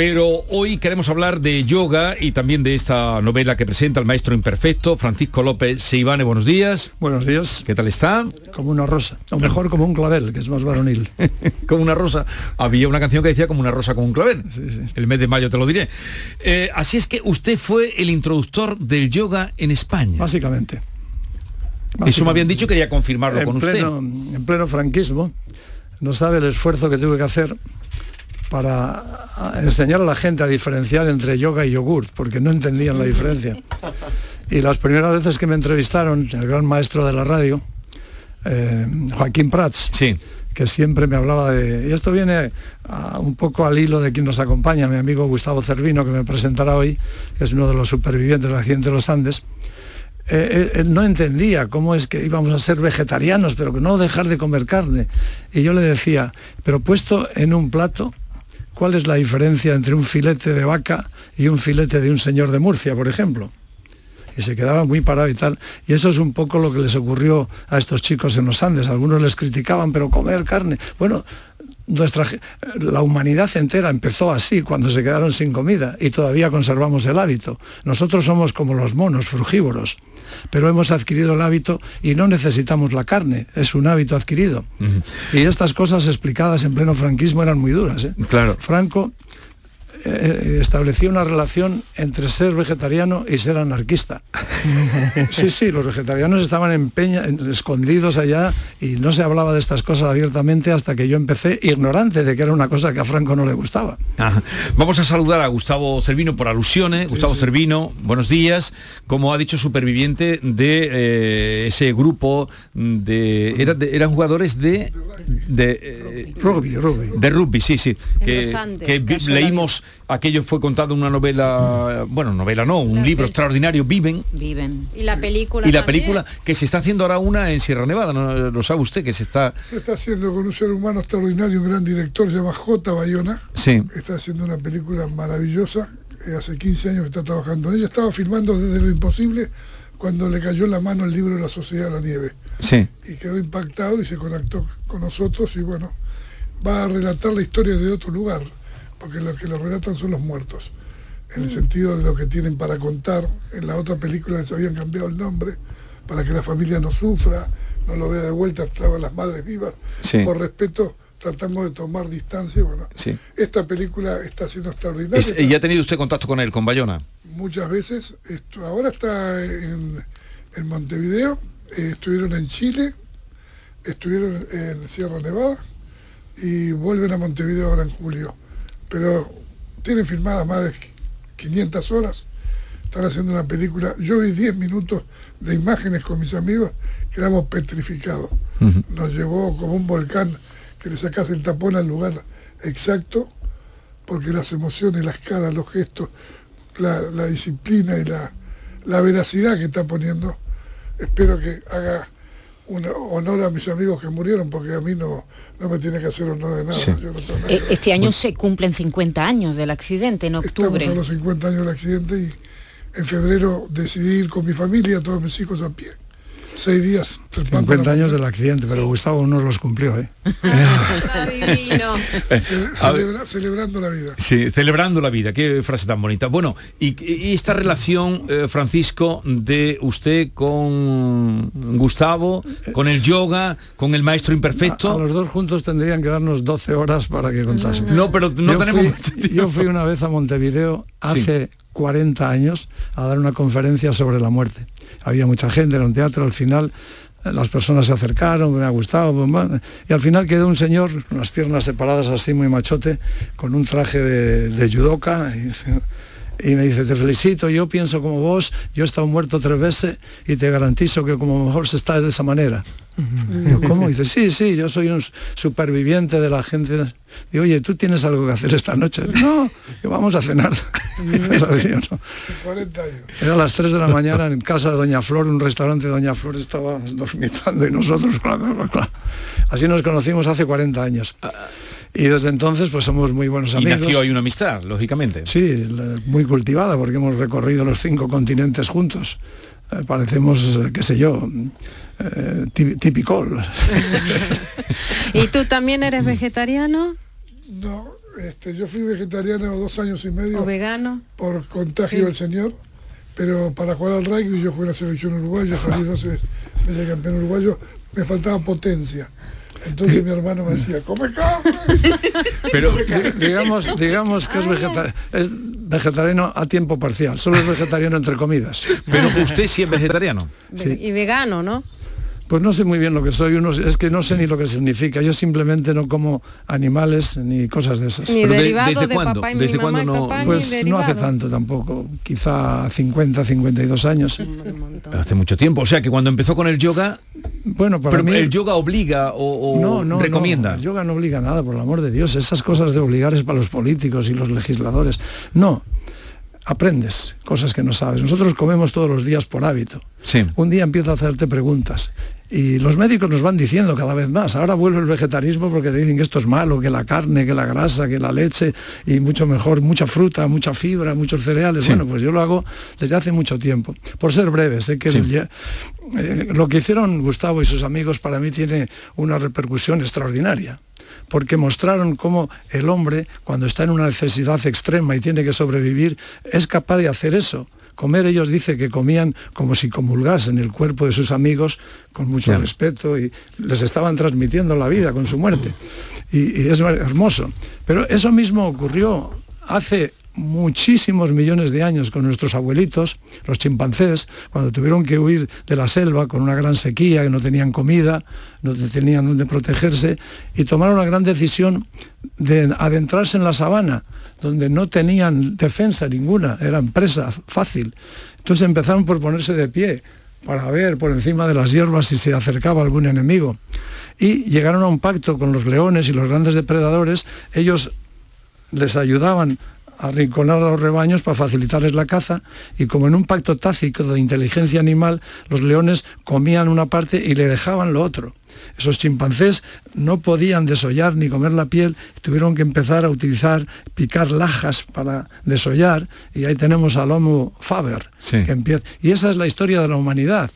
Pero hoy queremos hablar de yoga y también de esta novela que presenta el maestro imperfecto, Francisco López Seibane. Buenos días. Buenos días. ¿Qué tal está? Como una rosa. O mejor como un clavel, que es más varonil. como una rosa. Había una canción que decía como una rosa con un clavel. Sí, sí. El mes de mayo te lo diré. Eh, así es que usted fue el introductor del yoga en España. Básicamente. Eso me habían dicho, quería confirmarlo en con usted. En pleno franquismo, no sabe el esfuerzo que tuve que hacer para enseñar a la gente a diferenciar entre yoga y yogurt, porque no entendían la diferencia. Y las primeras veces que me entrevistaron, el gran maestro de la radio, eh, Joaquín Prats, que siempre me hablaba de... Y esto viene a- un poco al hilo de quien nos acompaña, mi amigo Gustavo Cervino, que me presentará hoy, que es uno de los supervivientes del accidente de los Andes. Eh, él, él no entendía cómo es que íbamos a ser vegetarianos, pero que no dejar de comer carne. Y yo le decía, pero puesto en un plato, ¿cuál es la diferencia entre un filete de vaca y un filete de un señor de Murcia, por ejemplo? Y se quedaba muy parado y tal. Y eso es un poco lo que les ocurrió a estos chicos en los Andes. Algunos les criticaban, pero comer carne. Bueno, nuestra, la humanidad entera empezó así cuando se quedaron sin comida y todavía conservamos el hábito. Nosotros somos como los monos, frugívoros, pero hemos adquirido el hábito y no necesitamos la carne, es un hábito adquirido. Y estas cosas explicadas en pleno franquismo eran muy duras. ¿eh? Claro. Franco eh, establecía una relación entre ser vegetariano y ser anarquista. Sí, sí, los vegetarianos estaban en- escondidos allá y no se hablaba de estas cosas abiertamente hasta que yo empecé ignorante de que era una cosa que a Franco no le gustaba. Ajá. Vamos a saludar a Gustavo Cervino por alusiones. Gustavo sí. Cervino, buenos días. Como ha dicho superviviente de eh, ese grupo de, era de- eran jugadores de de eh, rugby, rugby. De rugby, sí, sí. Que, leímos aquello fue contado en una novela, bueno, novela no, un libro extraordinario, Viven. Viven. Y la película. Y la también. película que se está haciendo ahora una en Sierra Nevada, ¿no? lo sabe usted que se está Se está haciendo con un ser humano extraordinario, un gran director, se llama J. Bayona. Sí. Está haciendo una película maravillosa. eh, hace 15 años que está trabajando en ella. Estaba filmando desde lo imposible cuando le cayó en la mano el libro de la Sociedad de la Nieve. Sí. Y quedó impactado y se conectó con nosotros y bueno, va a relatar la historia de otro lugar, porque los que lo relatan son los muertos. En el sentido de lo que tienen para contar. En la otra película les habían cambiado el nombre para que la familia no sufra, no lo vea de vuelta, estaban las madres vivas. Sí. Por respeto, tratamos de tomar distancia. Bueno, Sí. esta película está siendo extraordinaria. Es- ¿Y ha tenido usted contacto con él, con Bayona? muchas veces. Esto, ahora está en, en Montevideo, eh, estuvieron en Chile, estuvieron en Sierra Nevada y vuelven a Montevideo ahora en julio. Pero tienen filmadas más de 500 horas, están haciendo una película. Yo vi 10 minutos de imágenes con mis amigos, quedamos petrificados. Nos llevó como un volcán que le sacase el tapón al lugar exacto, porque las emociones, las caras, los gestos, la, la disciplina y la, la veracidad que está poniendo, espero que haga un honor a mis amigos que murieron, porque a mí no, no me tiene que hacer honor de nada. Yo no tengo nada Eh, Este año se cumplen 50 años del accidente en Estamos octubre. a los 50 años del accidente y En febrero decidí ir con mi familia, todos mis hijos a pie. Seis días. trepando 50 la años del accidente, pero Gustavo no los cumplió, ¿eh? Ce- celebra- celebrando la vida. Sí, celebrando la vida, qué frase tan bonita. Bueno, y, y esta relación, eh, Francisco, de usted con Gustavo, con el yoga, con el maestro imperfecto. A, a los dos juntos tendrían que darnos 12 horas para que contásemos. No, pero no yo tenemos fui, mucho tiempo. Yo fui una vez a Montevideo hace 40 años a dar una conferencia sobre la muerte. Había mucha gente, era un teatro, al final eh, las personas se acercaron, me ha gustado, bum, y al final quedó un señor, con las piernas separadas así muy machote, con un traje de, de y me dice, te felicito, yo pienso como vos, yo he estado muerto tres veces y te garantizo que como mejor se está de esa manera. Digo, ¿cómo? Dice, sí, sí, yo soy un superviviente de la gente. Digo, oye, ¿tú tienes algo que hacer esta noche? No, que vamos a cenar. Es así, ¿o no? 40 años. Era a las 3 de la mañana en casa de Doña Flor, un restaurante de Doña Flor estaba dormitando y nosotros, claro, claro, claro. así nos conocimos hace 40 años. Y desde entonces pues somos muy buenos Y amigos. nació ahí una amistad, lógicamente. Sí, muy cultivada porque hemos recorrido los cinco continentes juntos. Eh, parecemos, eh, qué sé yo, eh, típicol. ¿Y tú también eres vegetariano No, este, yo fui vegetariano dos años y medio o vegano? por contagio Sí. del señor, pero para jugar al rugby yo jugué en la selección uruguaya, salí 12 veces campeón uruguayo, me faltaba potencia. Entonces mi hermano me decía, come carne. Pero digamos, digamos que es, vegeta- es vegetariano a tiempo parcial, solo es vegetariano entre comidas. Pero usted sí es vegetariano. Sí. Y vegano, ¿no? Pues no sé muy bien lo que soy, uno, es que no sé ni lo que significa. Yo simplemente no como animales ni cosas de esas. Ni Pero de- ¿desde de cuándo? papá y mi ¿Desde mamá y cuándo no? papá, ni Pues no hace tanto tampoco, quizá 50, 52 años. Hace mucho tiempo. O sea que cuando empezó con el yoga, bueno, para pero mí- el yoga obliga o, o no, no, recomienda. no, el yoga no obliga a nada, por el amor de Dios. Esas cosas de obligar es para los políticos y los legisladores. No, aprendes cosas que no sabes. Nosotros comemos todos los días por hábito. Sí. Un día empiezo a hacerte preguntas y los médicos nos van diciendo cada vez más. Ahora vuelve el vegetarismo porque te dicen que esto es malo, que la carne, que la grasa, que la leche y mucho mejor, mucha fruta, mucha fibra, muchos cereales. Sí. Bueno, pues yo lo hago desde hace mucho tiempo. Por ser breve, sé que Sí. el ye- eh, lo que hicieron Gustavo y sus amigos para mí tiene una repercusión extraordinaria porque mostraron cómo el hombre, cuando está en una necesidad extrema y tiene que sobrevivir, es capaz de hacer eso. Comer ellos dice que comían como si comulgasen el cuerpo de sus amigos con mucho Claro. respeto y les estaban transmitiendo la vida con su muerte. Y, y es hermoso. Pero eso mismo ocurrió hace muchísimos millones de años con nuestros abuelitos, los chimpancés, cuando tuvieron que huir de la selva con una gran sequía, que no tenían comida, no tenían donde protegerse, y tomaron la gran decisión de adentrarse en la sabana, donde no tenían defensa ninguna, eran presa fácil. Entonces empezaron por ponerse de pie para ver por encima de las hierbas si se acercaba algún enemigo. Y llegaron a un pacto con los leones y los grandes depredadores, ellos les ayudaban arrinconar a los rebaños para facilitarles la caza y como en un pacto tácito de inteligencia animal, los leones comían una parte y le dejaban lo otro. Esos chimpancés no podían desollar ni comer la piel, tuvieron que empezar a utilizar, picar lajas para desollar y ahí tenemos al Homo faber. Sí. Que empieza. Y esa es la historia de la humanidad.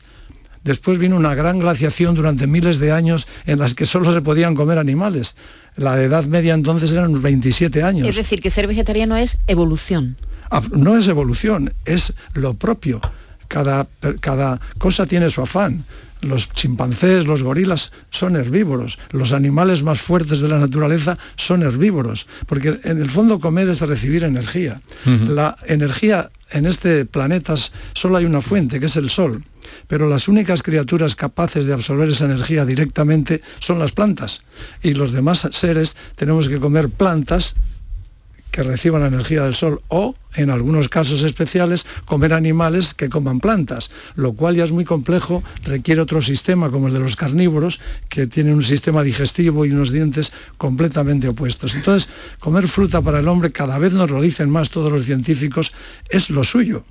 Después vino una gran glaciación durante miles de años en las que solo se podían comer animales. La edad media entonces eran unos 27 años. Es decir, que ser vegetariano es evolución. Ah, No es evolución, es lo propio. Cada, cosa tiene su afán. Los chimpancés, los gorilas son herbívoros. Los animales más fuertes de la naturaleza son herbívoros. Porque en el fondo comer es recibir energía. La energía en este planeta solo hay una fuente, que es el sol. Pero las únicas criaturas capaces de absorber esa energía directamente son las plantas. Y los demás seres tenemos que comer plantas que reciban la energía del sol o, en algunos casos especiales, comer animales que coman plantas, lo cual ya es muy complejo, requiere otro sistema como el de los carnívoros, que tienen un sistema digestivo y unos dientes completamente opuestos. Entonces, comer fruta para el hombre, cada vez nos lo dicen más todos los científicos, es lo suyo.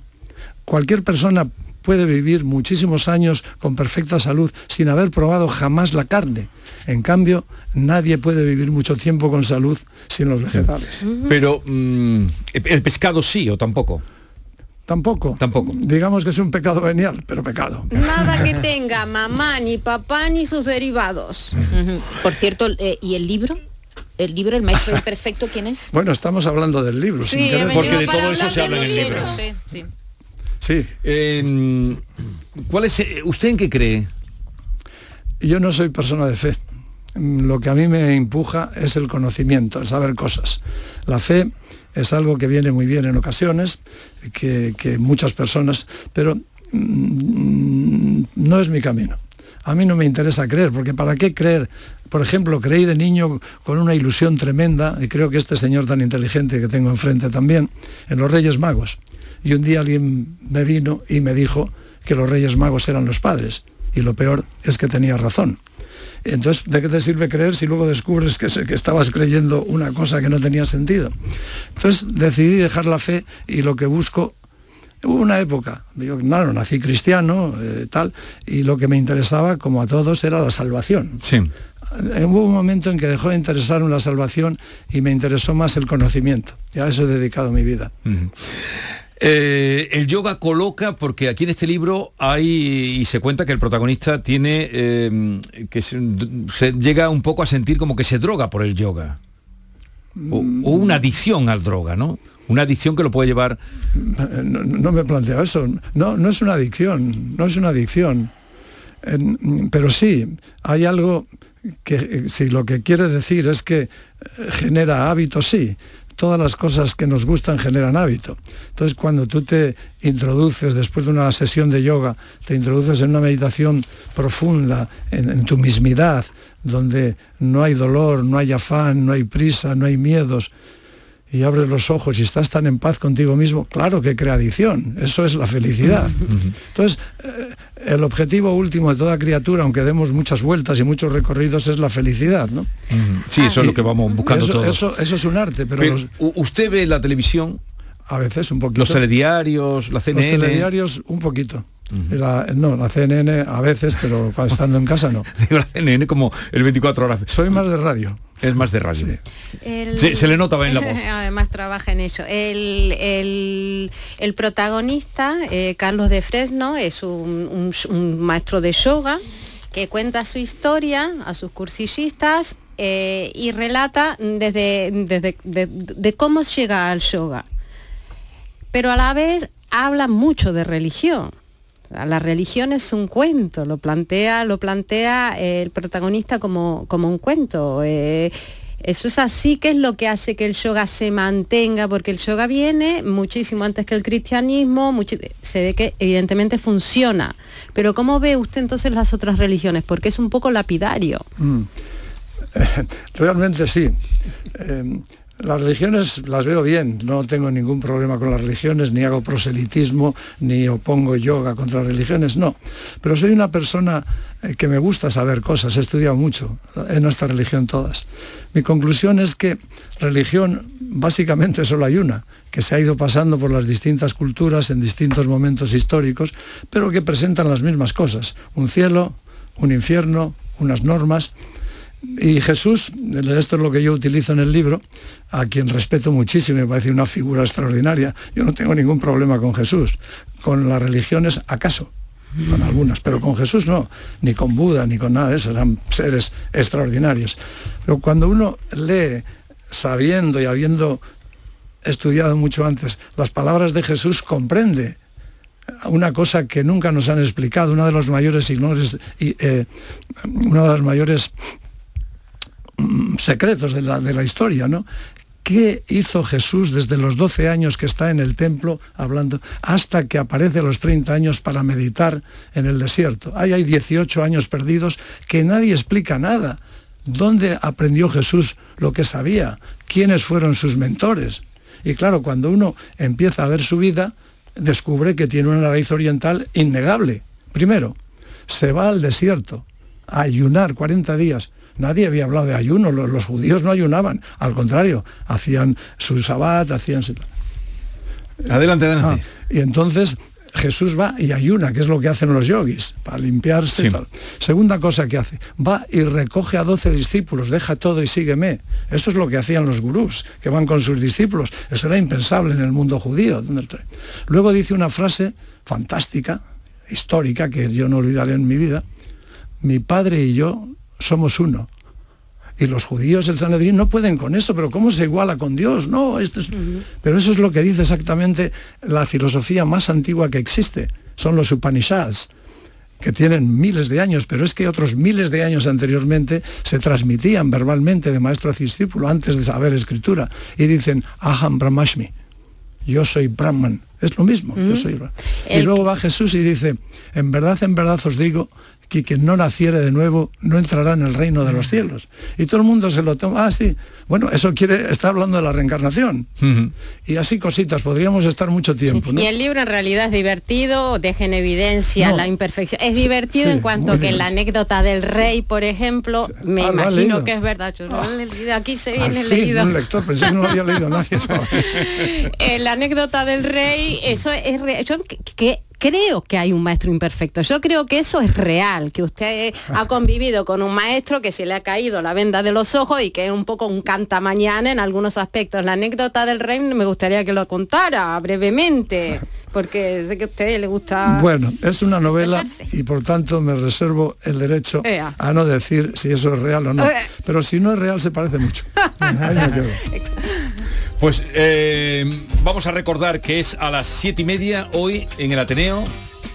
Cualquier persona puede vivir muchísimos años con perfecta salud sin haber probado jamás la carne. En cambio, nadie puede vivir mucho tiempo con salud sin los vegetales. Pero mm, el pescado sí o tampoco. Tampoco. Tampoco. Digamos que es un pecado venial, pero pecado. Nada que tenga mamá, ni papá, ni sus derivados. Por cierto, eh, ¿y el libro? ¿El libro, el maestro perfecto, quién es? Bueno, estamos hablando del libro. Sí, sin Porque de todo eso se habla en el libro. libros. Sí, sí. Sí, Eh, ¿Cuál es, eh, ¿Usted en qué cree? yo no soy persona de fe. Lo que a mí me empuja es el conocimiento, el saber cosas. La fe es algo que viene muy bien en ocasiones, que, que muchas personas, pero mm, no es mi camino. A mí no me interesa creer, porque ¿para qué creer? Por ejemplo, creí de niño con una ilusión tremenda, y creo que este señor tan inteligente que tengo enfrente también, en los Reyes Magos. Y un día alguien me vino y me dijo que los Reyes Magos eran los padres. Y lo peor es que tenía razón. Entonces, ¿de qué te sirve creer si luego descubres que, se- que estabas creyendo una cosa que no tenía sentido? Entonces decidí dejar la fe y lo que busco, hubo una época, yo claro, nací cristiano, eh, tal, y lo que me interesaba, como a todos, era la salvación. Sí. Eh, Hubo un momento en que dejó de interesarme la salvación y me interesó más el conocimiento. Y a eso he dedicado mi vida. Eh, el yoga coloca, porque aquí en este libro hay y se cuenta que el protagonista tiene eh, que se, se llega un poco a sentir como que se droga por el yoga. O, o una adicción al droga, ¿no? Una adicción que lo puede llevar. Eh, No, no me planteo eso. No, no es una adicción, no es una adicción. En- pero sí, hay algo que eh, si lo que quiere decir es que eh, genera hábito, sí. Todas las cosas que nos gustan generan hábito. Entonces, cuando tú te introduces, después de una sesión de yoga, te introduces en una meditación profunda, en, tu mismidad, donde no hay dolor, no hay afán, no hay prisa, no hay miedos, y abres los ojos y estás tan en paz contigo mismo, claro que crea adicción, eso es la felicidad. Entonces, eh, el objetivo último de toda criatura, aunque demos muchas vueltas y muchos recorridos, es la felicidad, ¿no? Sí, eso es lo que vamos buscando eso, todos. Eso, eso es un arte, pero, Pero, los- u- usted ve la televisión, a veces un poquito. los telediarios, la Los CNN. telediarios un poquito. La- no, la CNN a veces, pero cuando estando en casa no. Digo, la CNN como el 24 horas. Soy más de radio. Es más de radio. El- Sí, se le nota bien la voz. Además trabaja en ello. El, el- el protagonista, eh, Carlos de Fresno, es un, un- un maestro de yoga que cuenta su historia a sus cursillistas eh, y relata desde, desde de, de cómo llega al yoga. Pero a la vez habla mucho de religión. La religión es un cuento, lo plantea, lo plantea eh, el protagonista como, como un cuento. eh, eso es así que es lo que hace que el yoga se mantenga, porque el yoga viene muchísimo antes que el cristianismo, se ve que evidentemente funciona. Pero ¿cómo ve usted entonces las otras religiones? Porque es un poco lapidario. Mm. Realmente sí. Eh, las religiones las veo bien, no tengo ningún problema con las religiones, ni hago proselitismo, ni opongo yoga contra religiones, no. Pero soy una persona eh, que me gusta saber cosas, he estudiado mucho en nuestra religión todas. Mi conclusión es que religión básicamente solo hay una, que se ha ido pasando por las distintas culturas en distintos momentos históricos, pero que presentan las mismas cosas, un cielo, un infierno, unas normas. Y Jesús, esto es lo que yo utilizo en el libro, a quien respeto muchísimo, me parece una figura extraordinaria. Yo no tengo ningún problema con Jesús. Con las religiones, acaso, con algunas, pero con Jesús no, ni con Buda, ni con nada de eso, eran seres extraordinarios. Pero cuando uno lee, sabiendo y habiendo estudiado mucho antes, las palabras de Jesús, comprende una cosa que nunca nos han explicado, uno de los mayores ignores, y, eh, uno de los mayores mm, secretos de la, de la historia, ¿no? ¿Qué hizo Jesús desde los 12 años que está en el templo hablando hasta que aparece a los 30 años para meditar en el desierto? Ahí hay 18 años perdidos que nadie explica nada. ¿Dónde aprendió Jesús lo que sabía? ¿Quiénes fueron sus mentores? Y claro, cuando uno empieza a ver su vida, descubre que tiene una raíz oriental innegable. Primero, se va al desierto a ayunar 40 días. Nadie había hablado de ayuno, los, los judíos no ayunaban, al contrario, hacían su sabbat, hacían... Adelante, adelante. Ah, y entonces Jesús va y ayuna, que es lo que hacen los yogis, para limpiarse. y tal. Segunda cosa que hace, va y recoge a 12 discípulos, deja todo y sígueme. Eso es lo que hacían los gurús, que van con sus discípulos. Eso era impensable en el mundo judío. Luego dice una frase fantástica, histórica, que yo no olvidaré en mi vida. Mi padre y yo somos uno. Y los judíos, el Sanedrín, no pueden con eso, pero ¿cómo se iguala con Dios? No, esto es... Pero eso es lo que dice exactamente la filosofía más antigua que existe. Son los Upanishads, que tienen miles de años, pero es que otros miles de años anteriormente se transmitían verbalmente de maestro a discípulo antes de saber escritura. Y dicen, Aham Brahmashmi, yo soy Brahman. Es lo mismo, yo soy Brahman. Y luego va Jesús y dice, en verdad, en verdad os digo que quien no naciere de nuevo no entrará en el reino de los cielos. Y todo el mundo se lo toma, ah, sí, bueno, eso quiere, está hablando de la reencarnación. Y así cositas, podríamos estar mucho tiempo. ¿no? Y el libro en realidad es divertido, deja en evidencia No. la imperfección. Es divertido Sí, en cuanto que bien. la anécdota del rey, por ejemplo, me Ah, ¿lo has imagino que es verdad. Yo no lo he leído, aquí se viene fin, leído. un lector, pensé que no lo había leído nadie. Eh, la anécdota del rey, eso es re- yo que creo que hay un maestro imperfecto. Yo creo que eso es real, que usted ha convivido con un maestro que se le ha caído la venda de los ojos y que es un poco un canta mañana en algunos aspectos. La anécdota del rey me gustaría que lo contara brevemente, porque sé que a usted le gusta Bueno, es una novela y por tanto me reservo el derecho Ea. a no decir si eso es real o no. Pero si no es real se parece mucho. Ahí me quedo. Pues eh, vamos a recordar que es a las siete y media hoy en el Ateneo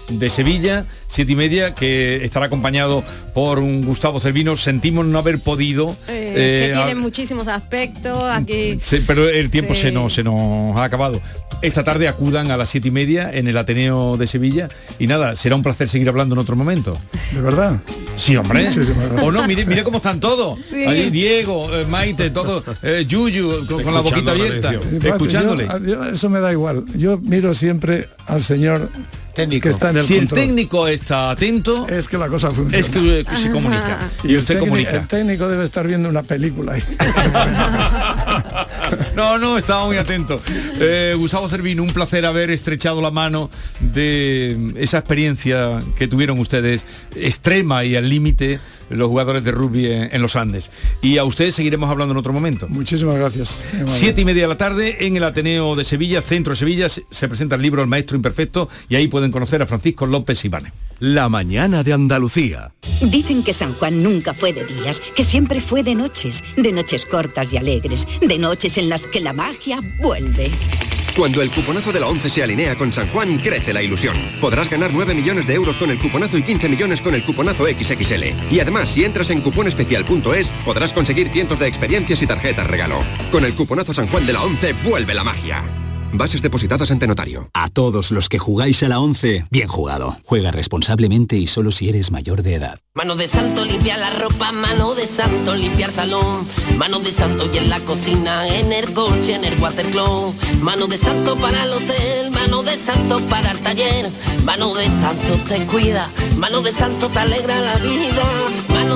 de Sevilla, siete y media, que estará acompañado por un Gustavo Cervino. Sentimos no haber podido. eh, eh, que tiene a- muchísimos aspectos aquí. Sí, pero el tiempo Sí. se, nos, se nos ha acabado. Esta tarde acudan a las siete y media en el Ateneo de Sevilla y nada, será un placer seguir hablando en otro momento. ¿De verdad? Sí, hombre. O no, mire, mire cómo están todos. Sí. Ahí Diego, eh, Maite, todo, eh, Yuyu, con, con la boquita abierta, escuchándole. yo- eso me da igual. Yo miro siempre al señor técnico que está en el si el técnico está atento, es que la cosa funciona. Es que eh, se comunica. Y el usted técnico- comunica. El técnico debe estar viendo una película ahí. No, no, estaba muy atento. Eh, Gustavo Cervino, un placer haber estrechado la mano de esa experiencia que tuvieron ustedes, extrema y al límite, los jugadores de rugby en, en los Andes. Y a ustedes seguiremos hablando en otro momento. Muchísimas gracias. Siete y media de la tarde en el Ateneo de Sevilla, centro de Sevilla, se se presenta el libro El Maestro Imperfecto y ahí pueden conocer a Francisco López Ibane. La mañana de Andalucía. Dicen que San Juan nunca fue de días, que siempre fue de noches, de noches cortas y alegres, de noches en las que la magia vuelve. Cuando el cuponazo de la 11 se alinea con San Juan, crece la ilusión. Podrás ganar 9 millones de euros con el cuponazo y 15 millones con el cuponazo XXL. Y además, si entras en cuponespecial.es, podrás conseguir cientos de experiencias y tarjetas regalo. Con el cuponazo San Juan de la 11, vuelve la magia. Bases depositadas ante notario. A todos los que jugáis a la 11, bien jugado. Juega responsablemente y solo si eres mayor de edad. Mano de santo limpia la ropa, mano de santo limpiar salón, mano de santo y en la cocina, en el coche, en el watercloak, mano de santo para el hotel, mano de santo para el taller, mano de santo te cuida, mano de santo te alegra la vida,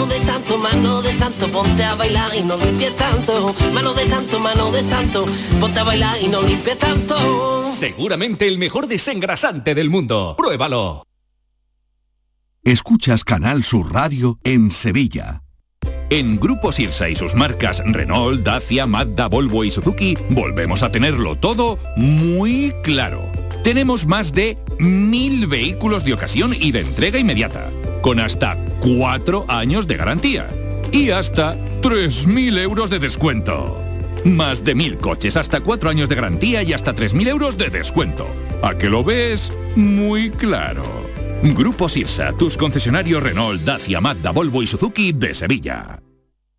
mano de santo, mano de santo, ponte a bailar y no limpies tanto, mano de santo, mano de santo, ponte a bailar y no limpies tanto. Seguramente el mejor desengrasante del mundo. Pruébalo. Escuchas Canal Sur Radio en Sevilla. En Grupo Sirsa y sus marcas Renault, Dacia, Mazda, Volvo y Suzuki, volvemos a tenerlo todo muy claro. Tenemos más de mil vehículos de ocasión y de entrega inmediata, con hasta cuatro años de garantía y hasta 3.000 euros de descuento. Más de mil coches, hasta cuatro años de garantía y hasta 3.000 euros de descuento. ¿A que lo ves? Muy claro. Grupo Sirsa, tus concesionarios Renault, Dacia, Mazda, Volvo y Suzuki de Sevilla.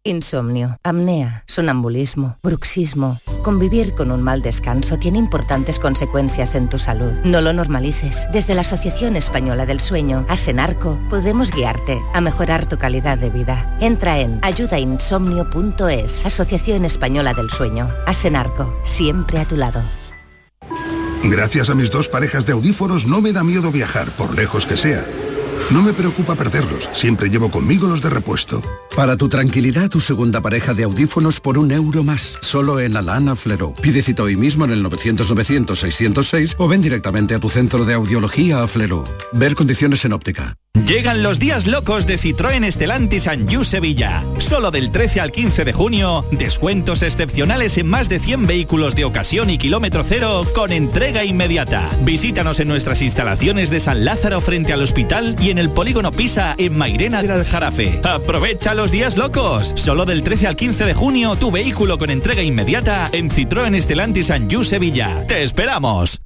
Insomnio, apnea, sonambulismo, bruxismo. Convivir con un mal descanso tiene importantes consecuencias en tu salud. No lo normalices. Desde la Asociación Española del Sueño, Asenarco, podemos guiarte a mejorar tu calidad de vida. Entra en ayudainsomnio.es, Asociación Española del Sueño. Asenarco, siempre a tu lado. Gracias a mis dos parejas de audífonos no me da miedo viajar, por lejos que sea. No me preocupa perderlos, siempre llevo conmigo los de repuesto. Para tu tranquilidad, tu segunda pareja de audífonos por un euro más, solo en Alana Flero. Pide cita hoy mismo en el 900-900-606 o ven directamente a tu centro de audiología a Flero. Ver condiciones en óptica. Llegan los días locos de Citroën Estelantis Anjou Sevilla. Solo del 13 al 15 de junio, descuentos excepcionales en más de 100 vehículos de ocasión y kilómetro cero con entrega inmediata. Visítanos en nuestras instalaciones de San Lázaro frente al hospital y en el polígono Pisa en Mairena del Aljarafe. Aprovecha los días locos. Solo del 13 al 15 de junio, tu vehículo con entrega inmediata en Citroën Estelantis Anjou Sevilla. ¡Te esperamos!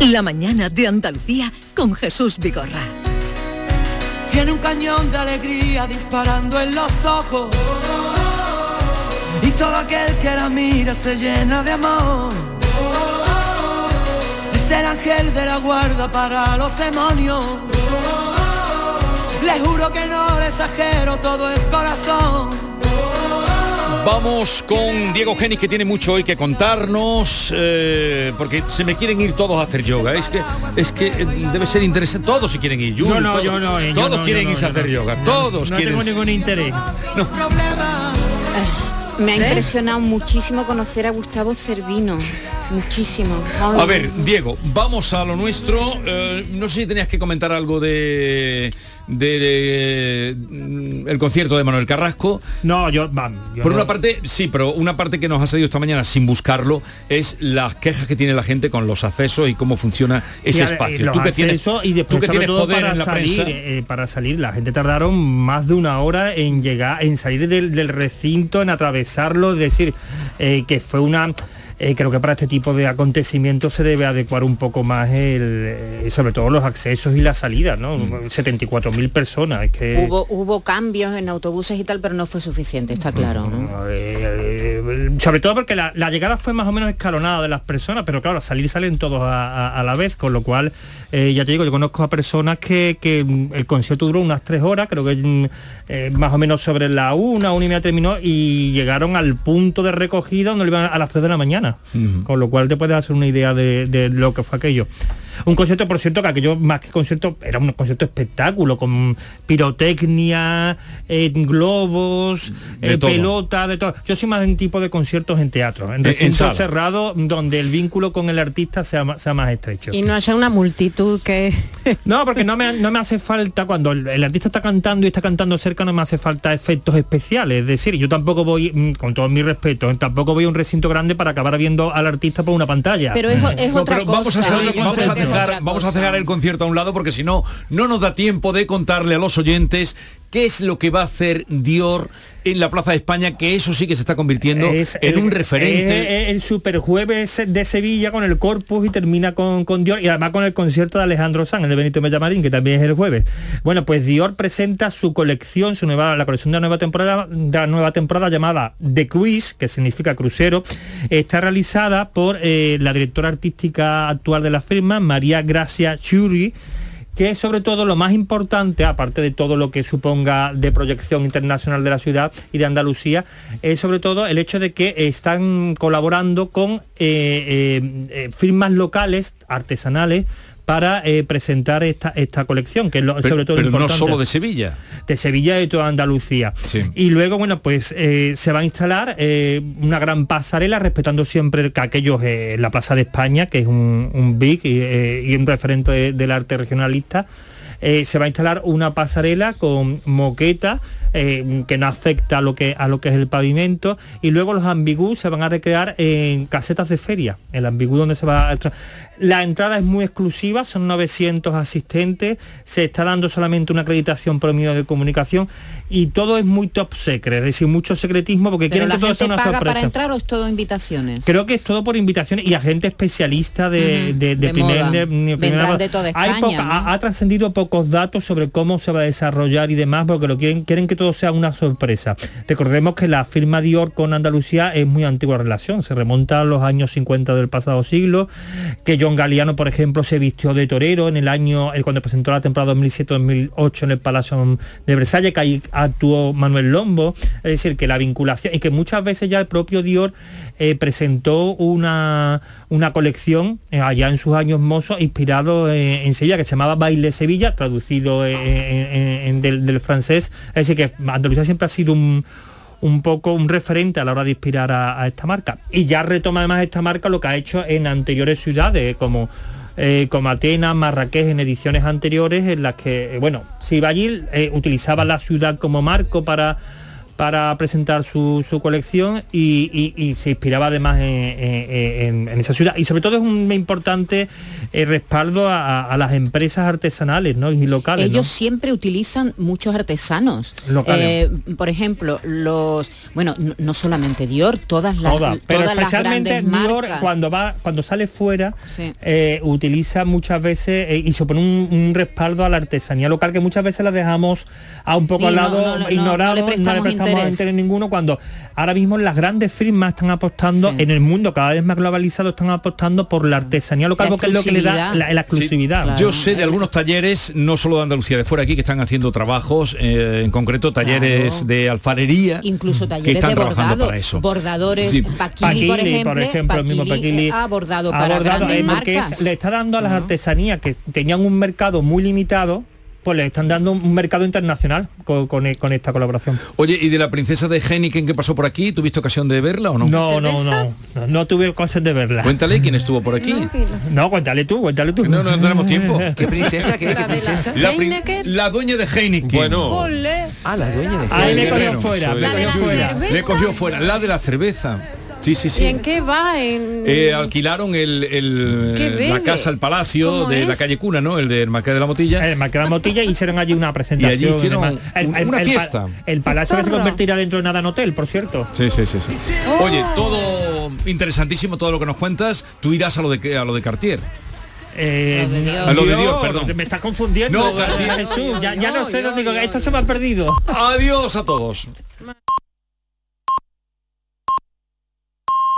La mañana de Andalucía con Jesús Vigorra. Tiene un cañón de alegría disparando en los ojos. Y todo aquel que la mira se llena de amor. Es el ángel de la guarda para los demonios. Le juro que no le exagero, todo es corazón. Vamos con Diego Genis que tiene mucho hoy que contarnos eh, porque se me quieren ir todos a hacer yoga. Es que es que eh, debe ser interesante. Todos se quieren ir. Yo no, todos, yo no, eh, yo todos no, quieren no, irse a hacer no. yoga. No, todos no quieren. tengo ningún interés. Me ha ¿Sí? impresionado muchísimo conocer a Gustavo Cervino. Muchísimo. Ay, A ver, Diego, vamos a lo nuestro. Eh, no sé si tenías que comentar algo de, de, mm, el concierto de Manuel Carrasco. No, yo, yo Por no- una parte, sí, pero una parte que nos ha salido esta mañana sin buscarlo es las quejas que tiene la gente con los accesos y cómo funciona ese Sí, espacio. los Tú que tienes, y después tú que sobre tienes todo poder para en la salir, prensa. eh, para salir, la gente tardaron más de una hora en llegar, en salir del, del recinto, en atravesarlo, es decir, eh, que fue una eh, creo que para este tipo de acontecimientos se debe adecuar un poco más el, eh, sobre todo los accesos y la salida, ¿no? Mm. 74.000 personas, es que Hubo, hubo cambios en autobuses y tal, pero no fue suficiente, está claro. ¿no? Eh, eh, sobre todo porque la, la llegada fue más o menos escalonada de las personas, pero claro, al salir salen todos a, a- a la vez, con lo cual, eh, ya te digo, yo conozco a personas que, que, mm, el concierto duró unas tres horas, creo que mm, eh, más o menos sobre la una, una y media terminó, y llegaron al punto de recogida donde iban a las 3 de la mañana, con lo cual te puedes hacer una idea de, de lo que fue aquello. Un concierto, por cierto, que aquello más que concierto, era un concierto espectáculo, con pirotecnia, eh, globos, De eh, pelota, de todo. Yo soy más de un tipo de conciertos en teatro, en recinto cerrado, donde el vínculo con el artista sea, más estrecho. Y no haya una multitud que... No, porque no me, no me hace falta, cuando el, el artista está cantando y está cantando cerca, no me hace falta efectos especiales. Es decir, yo tampoco voy, mm, con todo mi respeto, tampoco voy a un recinto grande para acabar viendo al artista por una pantalla. Pero es, es No, otra pero vamos a, cosa. vamos a dejar, vamos a dejar el concierto a un lado porque si no, no nos da tiempo de contarle a los oyentes qué es lo que va a hacer Dior en la Plaza de España, que eso sí que se está convirtiendo Es en el- un referente. es el superjueves de Sevilla con el Corpus y termina con, con Dior y además con el concierto de Alejandro Sanz, el de Benito Mellamarín, que también es el jueves. Bueno, pues Dior presenta su colección, su nueva, la colección de la nueva temporada, de la nueva temporada llamada The Cruise, que significa crucero, está realizada por eh, la directora artística actual de la firma, María Gracia Churi que es sobre todo lo más importante, aparte de todo lo que suponga de proyección internacional de la ciudad y de Andalucía, es sobre todo el hecho de que están colaborando con eh, eh, eh, firmas locales, artesanales, para eh, presentar esta, esta colección, que es lo, Pero, sobre todo pero no importante solo de Sevilla. de Sevilla y de toda Andalucía. Sí. Y luego, bueno, pues eh, se va a instalar eh, una gran pasarela respetando siempre que aquellos la Plaza de España, que es un, un big y, y un referente de- del arte regionalista. Se va a instalar una pasarela con moqueta eh, que no afecta a lo que a lo que es el pavimento y luego los ambigus se van a recrear en casetas de feria el ambigu donde se va a la entrada es muy exclusiva son 900 asistentes se está dando solamente una acreditación por medio de comunicación y todo es muy top secret, es decir, mucho secretismo porque Pero quieren la que todo gente sea una paga sorpresa. para entrar o es todo invitaciones. Creo que es todo por invitaciones y a gente especialista de, Ujú, de, de de primer, de- toda Hay España, poca- ¿no? ha, ha trascendido pocos datos sobre cómo se va a desarrollar y demás, porque lo quieren, quieren que todo sea una sorpresa. Recordemos que la firma Dior con Andalucía es muy antigua relación, se remonta a los años 50 del pasado siglo, que John Galliano, por ejemplo, se vistió de torero en el año, el cuando presentó la temporada 2007-2008 en el Palacio de Versalles, que ahí actuó Manuel Lombo, es decir, que la vinculación, y que muchas veces ya el propio Dior eh, presentó una, una colección eh, allá en sus años mozos inspirado eh, en Sevilla que se llamaba Baile Sevilla, traducido en- del, francés. Es decir, que Andalucía siempre ha sido un un poco un referente a la hora de inspirar a esta marca. Y ya retoma además esta marca lo que ha hecho en anteriores ciudades, como, eh, como Atenas, Marrakech, en ediciones anteriores, en las que, eh, bueno, allí, eh, utilizaba la ciudad como marco para para presentar su, su colección y, y- y se inspiraba además en, en- esa ciudad y sobre todo es un importante eh, respaldo a, a las empresas artesanales ¿no? y locales ¿no? Ellos siempre utilizan muchos artesanos. Locales. Eh, por ejemplo, los bueno, no, no solamente Dior, todas las Todas, pero todas las especialmente grandes Dior marcas. cuando va cuando sale fuera Sí. eh, utiliza muchas veces y se pone un, un respaldo a la artesanía local que muchas veces la dejamos a un poco Sí, al lado no, no, no, ignorado no le no le prestamos prestamos interés. interés ninguno cuando ahora mismo las grandes firmas están apostando en el mundo cada vez más globalizado están apostando por la artesanía local porque es lo que le da la, la exclusividad Yo sé de algunos talleres, no solo de Andalucía, de fuera aquí, que están haciendo trabajos, eh, en concreto talleres Claro. de alfarería. Incluso que talleres están de trabajando bordado, para eso. bordadores, Sí. Paquili, por ejemplo, el mismo Paquili, ha bordado ha para bordado, grandes eh, es- le está dando a las artesanías que tenían un mercado muy limitado pues le están dando un mercado internacional con, con- con esta colaboración Oye, ¿y de la princesa de Heineken que pasó por aquí? ¿Tuviste ocasión de verla o no? no no, no no no tuve ocasión de verla Cuéntale quién estuvo por aquí. no cuéntale tú cuéntale tú no no tenemos tiempo ¿Qué princesa? ¿Qué- qué princesa? La, prin- Heineken. la dueña de Heineken. Bueno. Ole. Ah, la dueña de Ahí le Guerrero. cogió fuera, cogió. Le cogió fuera. La de la cerveza. Sí, sí, ¿Y sí. en qué va? En... Eh, alquilaron el, el- ¿Qué la casa, el palacio ¿Cómo de la calle Cuna, ¿no? El del Marqués de la Motilla. el Marqués de la Motilla hicieron allí una presentación Y allí hicieron una fiesta. el palacio que se convertirá dentro de nada en hotel por cierto Sí, sí, sí, sí. Oh. Oye, todo interesantísimo todo lo que nos cuentas. Tú irás a lo de a lo de Cartier. Eh, Lo de Dios. A lo de Dios, perdón. Me estás confundiendo. No. Jesús, ya, ya no sé, yo, digo, esto se me ha perdido. Adiós a todos.